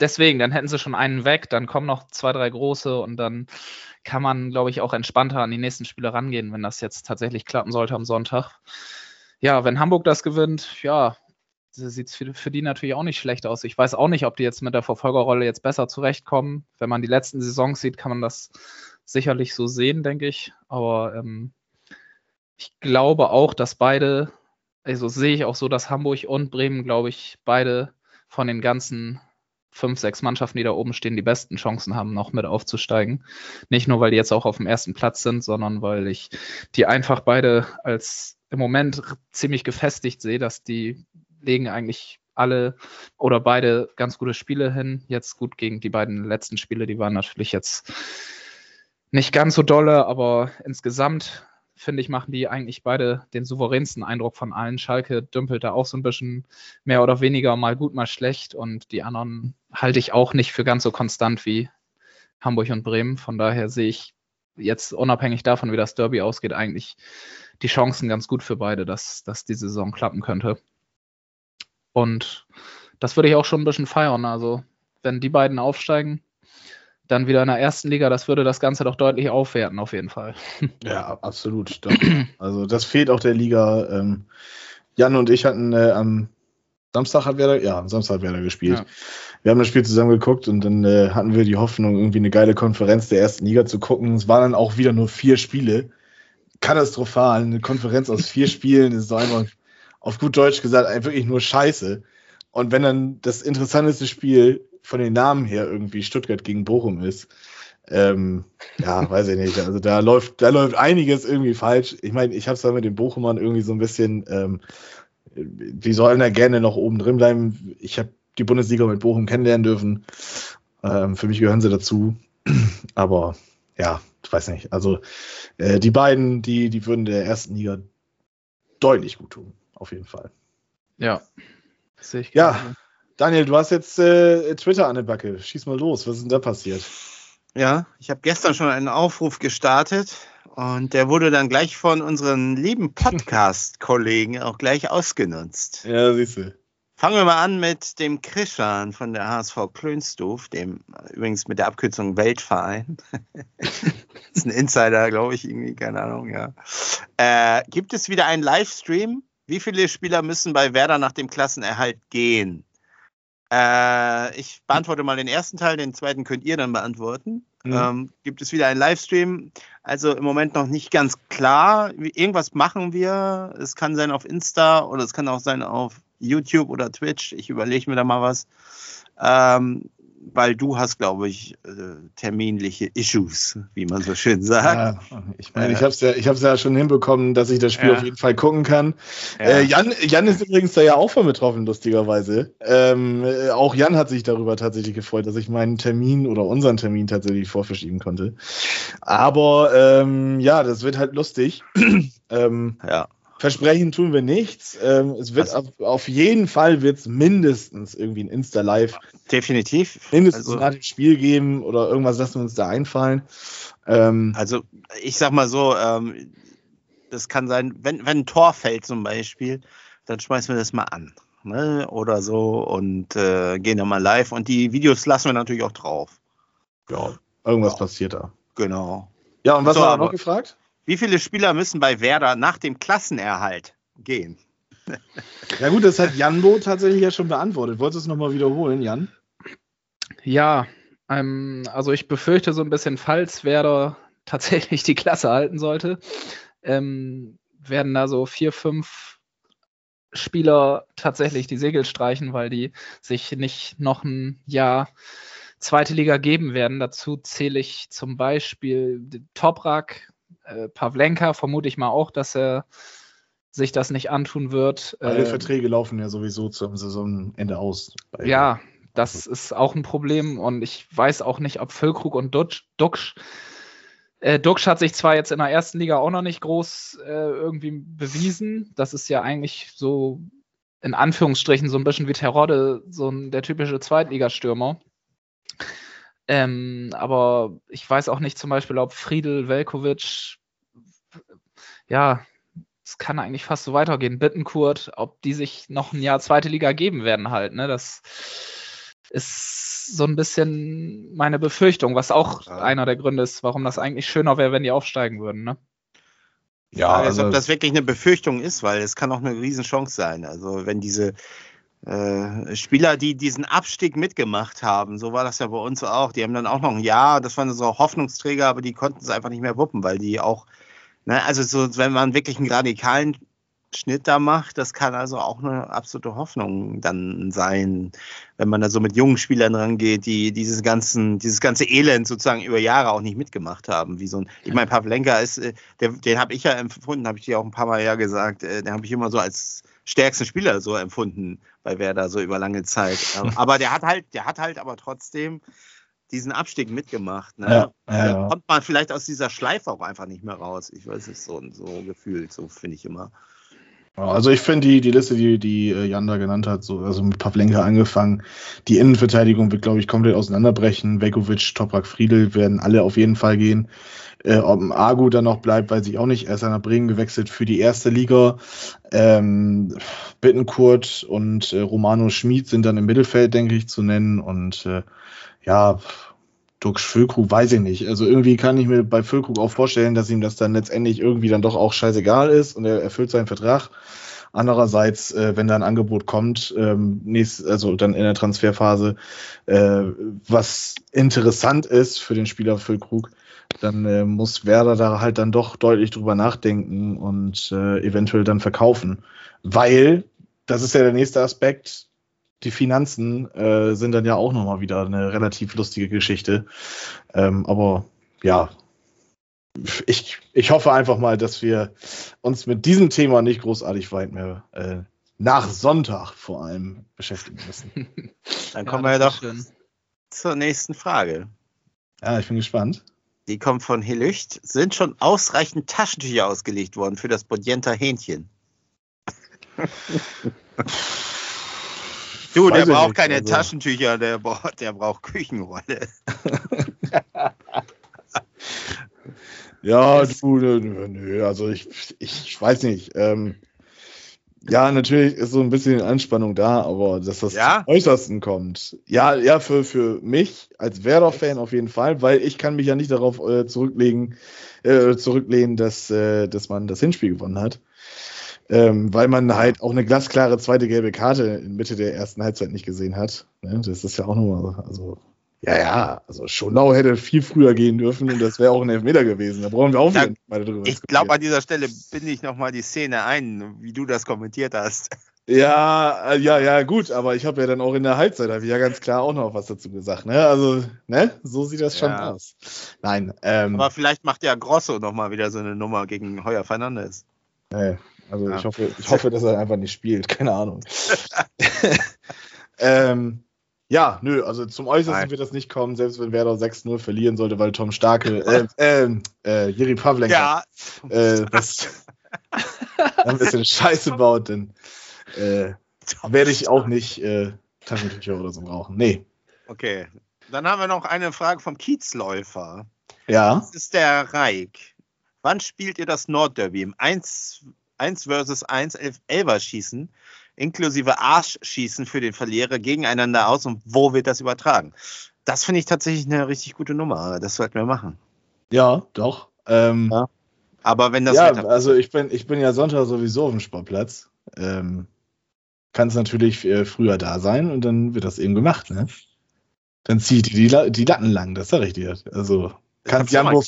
deswegen, dann hätten sie schon einen weg, dann kommen noch zwei, drei große und dann kann man, glaube ich, auch entspannter an die nächsten Spiele rangehen, wenn das jetzt tatsächlich klappen sollte am Sonntag. Ja, wenn Hamburg das gewinnt, ja, sieht es für, für die natürlich auch nicht schlecht aus. Ich weiß auch nicht, ob die jetzt mit der Verfolgerrolle jetzt besser zurechtkommen. Wenn man die letzten Saisons sieht, kann man das sicherlich so sehen, denke ich. Aber ähm, ich glaube auch, dass beide, also sehe ich auch so, dass Hamburg und Bremen, glaube ich, beide von den ganzen fünf, sechs Mannschaften, die da oben stehen, die besten Chancen haben, noch mit aufzusteigen. Nicht nur, weil die jetzt auch auf dem ersten Platz sind, sondern weil ich die einfach beide als im Moment ziemlich gefestigt sehe, dass die legen eigentlich alle oder beide ganz gute Spiele hin. Jetzt gut gegen die beiden letzten Spiele, die waren natürlich jetzt nicht ganz so dolle, aber insgesamt finde ich, machen die eigentlich beide den souveränsten Eindruck von allen. Schalke dümpelt da auch so ein bisschen mehr oder weniger mal gut, mal schlecht und die anderen halte ich auch nicht für ganz so konstant wie Hamburg und Bremen. Von daher sehe ich jetzt unabhängig davon, wie das Derby ausgeht, eigentlich die Chancen ganz gut für beide, dass, dass die Saison klappen könnte. Und das würde ich auch schon ein bisschen feiern. Also, wenn die beiden aufsteigen, dann wieder in der ersten Liga, das würde das Ganze doch deutlich aufwerten, auf jeden Fall. Ja, absolut. Doch. Also das fehlt auch der Liga. Ähm, Jan und ich hatten äh, am Samstag hat Werder, ja, am Samstag hat Werder gespielt. Ja. Wir haben das Spiel zusammen geguckt und dann äh, hatten wir die Hoffnung, irgendwie eine geile Konferenz der ersten Liga zu gucken. Es waren dann auch wieder nur vier Spiele. Katastrophal. Eine Konferenz aus vier Spielen ist so einfach, auf gut Deutsch gesagt, wirklich nur Scheiße. Und wenn dann das interessanteste Spiel von den Namen her irgendwie Stuttgart gegen Bochum ist, ähm, ja, weiß ich nicht. Also da läuft, da läuft einiges irgendwie falsch. Ich meine, ich habe es da mit den Bochumern irgendwie so ein bisschen, ähm, die sollen da gerne noch oben drin bleiben. Ich habe die Bundesliga mit Bochum kennenlernen dürfen. Ähm, für mich gehören sie dazu. Aber ja, ich weiß nicht. Also äh, die beiden, die, die würden der ersten Liga deutlich gut tun. Auf jeden Fall. Ja. Sehe ich ja, Daniel, du hast jetzt äh, Twitter an der Backe. Schieß mal los. Was ist denn da passiert? Ja, ich habe gestern schon einen Aufruf gestartet und der wurde dann gleich von unseren lieben Podcast-Kollegen auch gleich ausgenutzt. Ja, siehst du. Fangen wir mal an mit dem Krishan von der HSV Klönstuf, dem übrigens mit der Abkürzung Weltverein. das ist ein Insider, glaube ich, irgendwie, keine Ahnung, ja. Äh, gibt es wieder einen Livestream? Wie viele Spieler müssen bei Werder nach dem Klassenerhalt gehen? Äh, ich beantworte mal den ersten Teil, den zweiten könnt ihr dann beantworten. Mhm. Ähm, gibt es wieder einen Livestream? Also im Moment noch nicht ganz klar. Irgendwas machen wir. Es kann sein auf Insta oder es kann auch sein auf YouTube oder Twitch. Ich überlege mir da mal was. Ähm, weil du hast, glaube ich, äh, terminliche Issues, wie man so schön sagt. Ja, ich meine, ich habe es ja, ich hab's ja schon hinbekommen, dass ich das Spiel ja. auf jeden Fall gucken kann. Ja. Äh, Jan, Jan ist übrigens da ja auch von betroffen, lustigerweise. Ähm, äh, auch Jan hat sich darüber tatsächlich gefreut, dass ich meinen Termin oder unseren Termin tatsächlich vorverschieben konnte. Aber ähm, ja, das wird halt lustig. ähm, ja. Versprechen tun wir nichts. Ähm, es wird also, auf, auf, jeden Fall wird es mindestens irgendwie ein Insta-Live. Definitiv. Mindestens also, nach dem Spiel geben oder irgendwas lassen wir uns da einfallen. Ähm, also ich sag mal so, ähm, das kann sein, wenn, wenn ein Tor fällt zum Beispiel, dann schmeißen wir das mal an. Ne? Oder so und äh, gehen dann mal live. Und die Videos lassen wir natürlich auch drauf. Ja, irgendwas ja. passiert da. Genau. Ja, und was so, war noch gefragt? Wie viele Spieler müssen bei Werder nach dem Klassenerhalt gehen? Ja gut, das hat Janbo tatsächlich ja schon beantwortet. Wolltest du es nochmal wiederholen, Jan? Ja, ähm, also ich befürchte so ein bisschen, falls Werder tatsächlich die Klasse halten sollte, ähm, werden da so vier, fünf Spieler tatsächlich die Segel streichen, weil die sich nicht noch ein Jahr zweite Liga geben werden. Dazu zähle ich zum Beispiel Toprak, äh, Pavlenka vermute ich mal auch, dass er sich das nicht antun wird. Alle äh, Verträge laufen ja sowieso zum Saisonende aus. Ja, das ist auch ein Problem und ich weiß auch nicht, ob Füllkrug und Dutsch, Duxch äh, Duxch hat sich zwar jetzt in der ersten Liga auch noch nicht groß äh, irgendwie bewiesen. Das ist ja eigentlich so in Anführungsstrichen so ein bisschen wie Terodde, so ein, der typische Zweitligastürmer. Ähm, aber ich weiß auch nicht zum Beispiel, ob Friedel, Velkovic, ja, es kann eigentlich fast so weitergehen. Bittenkurt, ob die sich noch ein Jahr zweite Liga geben werden halt. Ne? Das ist so ein bisschen meine Befürchtung, was auch ja. einer der Gründe ist, warum das eigentlich schöner wäre, wenn die aufsteigen würden. Ne? Ja, also ob das wirklich eine Befürchtung ist, weil es kann auch eine Riesenchance sein. Also wenn diese äh, Spieler, die diesen Abstieg mitgemacht haben, so war das ja bei uns auch, die haben dann auch noch ein Jahr, das waren so Hoffnungsträger, aber die konnten es einfach nicht mehr wuppen, weil die auch, ne, also so, wenn man wirklich einen radikalen Schnitt da macht, das kann also auch eine absolute Hoffnung dann sein, wenn man da so mit jungen Spielern rangeht, die dieses ganzen, dieses ganze Elend sozusagen über Jahre auch nicht mitgemacht haben. Wie so ein, ich meine, Pavlenka ist, äh, der, den habe ich ja empfunden, habe ich dir auch ein paar Mal ja gesagt, äh, den habe ich immer so als stärksten Spieler so empfunden bei Werder so über lange Zeit. Aber der hat halt, der hat halt aber trotzdem diesen Abstieg mitgemacht. Ne? Ja, ja, ja. kommt man vielleicht aus dieser Schleife auch einfach nicht mehr raus. Ich weiß es so, so gefühlt, so finde ich immer. Ja, Also ich finde die, die Liste, die, die äh, Jan da genannt hat, so, also mit Pavlenka angefangen, die Innenverteidigung wird, glaube ich, komplett auseinanderbrechen. Vekovic, Toprak, Friedel werden alle auf jeden Fall gehen. Äh, ob ein Agu dann noch bleibt, weiß ich auch nicht. Er ist nach Bremen gewechselt für die erste Liga. Ähm, Bittenkurt und äh, Romano Schmid sind dann im Mittelfeld, denke ich, zu nennen. Und äh, ja, Dirk Füllkrug weiß ich nicht. Also irgendwie kann ich mir bei Füllkrug auch vorstellen, dass ihm das dann letztendlich irgendwie dann doch auch scheißegal ist und er erfüllt seinen Vertrag. Andererseits, äh, wenn da ein Angebot kommt, ähm, nächst, also dann in der Transferphase, äh, was interessant ist für den Spieler Füllkrug, dann äh, muss Werder da halt dann doch deutlich drüber nachdenken und äh, eventuell dann verkaufen. Weil, das ist ja der nächste Aspekt, die Finanzen äh, sind dann ja auch nochmal wieder eine relativ lustige Geschichte. Ähm, aber ja, ich, ich hoffe einfach mal, dass wir uns mit diesem Thema nicht großartig weit mehr äh, nach Sonntag vor allem beschäftigen müssen. Dann kommen wir ja doch schön. zur nächsten Frage. Ja, ich bin gespannt. Die kommt von Hillücht. Sind schon ausreichend Taschentücher ausgelegt worden für das Bodienter Hähnchen? Du, der braucht keine also- Taschentücher, der braucht, der braucht Küchenrolle. Ja, du, nö, nö, also ich, ich weiß nicht. Ähm, ja, natürlich ist so ein bisschen Anspannung da, aber dass das Ja? zum Äußersten kommt. Ja, ja, für, für mich als Werder-Fan auf jeden Fall, weil ich kann mich ja nicht darauf äh, zurücklegen, äh, zurücklehnen, dass, äh, dass man das Hinspiel gewonnen hat. Ähm, weil man halt auch eine glasklare zweite gelbe Karte in Mitte der ersten Halbzeit nicht gesehen hat. Ne? Das ist ja auch nochmal, also, ja, ja, also Schonau hätte viel früher gehen dürfen und das wäre auch ein Elfmeter gewesen. Da brauchen wir auch nicht weiter drüber Ich glaube, an dieser Stelle binde ich nochmal die Szene ein, wie du das kommentiert hast. Ja, äh, ja, ja, gut, aber ich habe ja dann auch in der Halbzeit, habe ich ja ganz klar auch noch was dazu gesagt, ne? Also, ne? So sieht das schon Ja. aus. Nein, ähm, Aber vielleicht macht ja Grosso nochmal wieder so eine Nummer gegen Heuer Fernandes. nee, also Ja. ich hoffe, ich hoffe, dass er einfach nicht spielt, keine Ahnung. ähm, ja, nö, also zum Äußersten Nein. wird das nicht kommen, selbst wenn Werder 6-0 verlieren sollte, weil Tom Starke, äh, äh, äh, Jiri Pavlenka Ja, äh, das ein bisschen Scheiße baut, dann äh, werde ich auch nicht äh, Taschentücher oder so brauchen. Nee. Okay. Dann haben wir noch eine Frage vom Kiezläufer. Ja. Das ist der Reik. Wann spielt ihr das Nordderby? Im 1, 1 versus 1 Elf Elfer schießen, inklusive Arschschießen für den Verlierer gegeneinander aus und wo wird das übertragen? Das finde ich tatsächlich eine richtig gute Nummer. Das sollten wir machen. Ja, doch. Ähm, Ja, Aber wenn das ja, also ich bin, ich bin ja Sonntag sowieso auf dem Sportplatz. Ähm, Kann es natürlich äh, früher da sein und dann wird das eben gemacht, ne? Dann zieht die, die, die Latten lang, das sag ich dir. Also, kannst Jambo,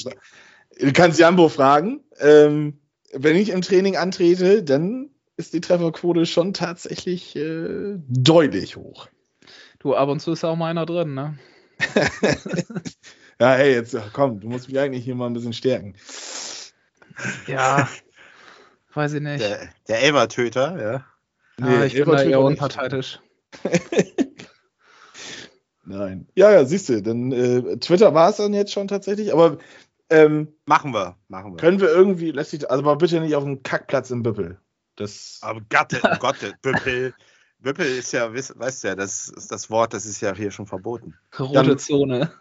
kannst Jambo fragen. Ähm, wenn ich im Training antrete, dann ist die Trefferquote schon tatsächlich äh, deutlich hoch. Du, ab und zu ist auch mal einer drin, ne? Ja, hey, jetzt komm, du musst mich eigentlich hier mal ein bisschen stärken. Ja. Weiß ich nicht. Der, der Elbertöter, ja. ah, ich bin da eher nicht. unparteiisch. Nein. Ja, ja, siehst du, dann äh, Twitter war es dann jetzt schon tatsächlich, aber ähm, Machen wir, machen wir. können wir irgendwie, lässt sich, also aber bitte nicht auf dem Kackplatz im Büppel. Das, Aber Gatte, oh Gott, Büppel. Büppel ist ja, weißt du ja, das das Wort, das ist ja hier schon verboten. Rote Dann- Zone.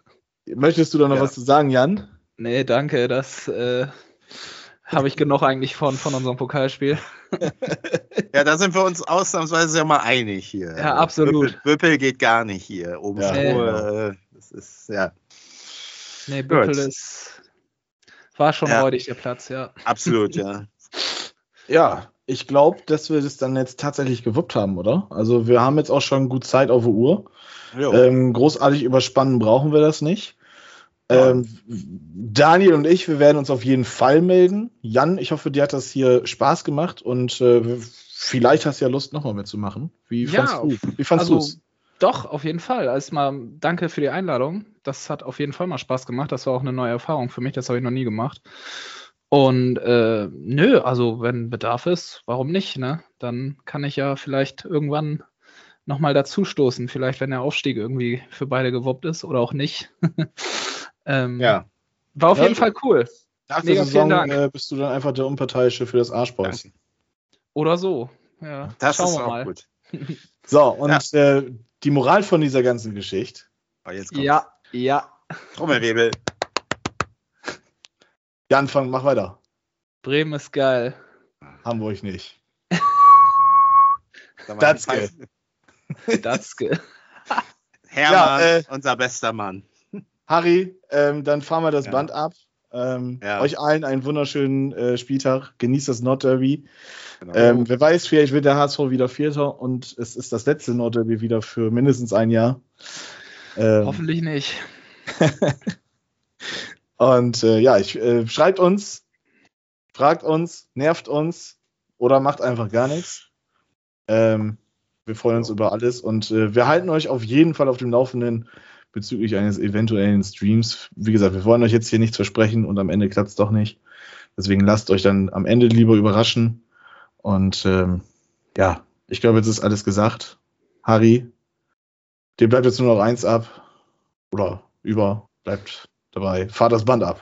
möchtest du da noch Ja. was zu sagen, Jan? Nee, danke. Das äh, habe ich genug eigentlich von, von unserem Pokalspiel. Ja, da sind wir uns ausnahmsweise ja mal einig hier. Ja, absolut. Büppel, Büppel geht gar nicht hier. Oben Ja, äh, das ist, ja, Nee, Büppel Gut. ist. War schon Ja. räudig, der Platz, ja. absolut, ja. Ja, ich glaube, dass wir das dann jetzt tatsächlich gewuppt haben, oder? Also wir haben jetzt auch schon gut Zeit auf der Uhr. Ähm, großartig überspannen brauchen wir das nicht. Ähm, Daniel und ich, wir werden uns auf jeden Fall melden. Jan, ich hoffe, dir hat das hier Spaß gemacht und äh, vielleicht hast du ja Lust, nochmal mitzumachen. Wie Ja, fandst du? Wie fandst also, du's? Doch, auf jeden Fall. Erstmal danke für die Einladung. Das hat auf jeden Fall mal Spaß gemacht. Das war auch eine neue Erfahrung für mich. Das habe ich noch nie gemacht. Und äh, nö, also wenn Bedarf ist, warum nicht? Ne? Dann kann ich ja vielleicht irgendwann nochmal dazustoßen. Vielleicht, wenn der Aufstieg irgendwie für beide gewuppt ist oder auch nicht. ähm, Ja. War auf Ja, jeden Fall cool. Nach mega der Saison vielen Dank. äh, bist du dann einfach der Unparteiische für das Arschboys. Oder so. Ja, Das schauen ist wir auch mal. gut. So, und äh, die Moral von dieser ganzen Geschichte. Aber jetzt Ja, ja. Trommelwirbel. Jan, fang, mach weiter. Bremen ist geil. Hamburg nicht. Datzke. Datzke. Hermann, Ja, äh, unser bester Mann. Harry, ähm, dann fahren wir das Ja. Band ab. Ähm, Ja. Euch allen einen wunderschönen äh, Spieltag. Genießt das Nordderby. Genau. Ähm, wer weiß, vielleicht wird der HSV wieder Vierter und es ist das letzte Nordderby wieder für mindestens ein Jahr. Ähm, Hoffentlich nicht. Und äh, ja, ich, äh, schreibt uns, fragt uns, nervt uns oder macht einfach gar nichts. Ähm, wir freuen uns über alles und äh, wir halten euch auf jeden Fall auf dem Laufenden bezüglich eines eventuellen Streams. Wie gesagt, wir wollen euch jetzt hier nichts versprechen und am Ende klappt es doch nicht. Deswegen lasst euch dann am Ende lieber überraschen. Und ähm, ja, ich glaube, jetzt ist alles gesagt. Harry, dir bleibt jetzt nur noch eins ab. Oder über, bleibt dabei. Fahr das Band ab.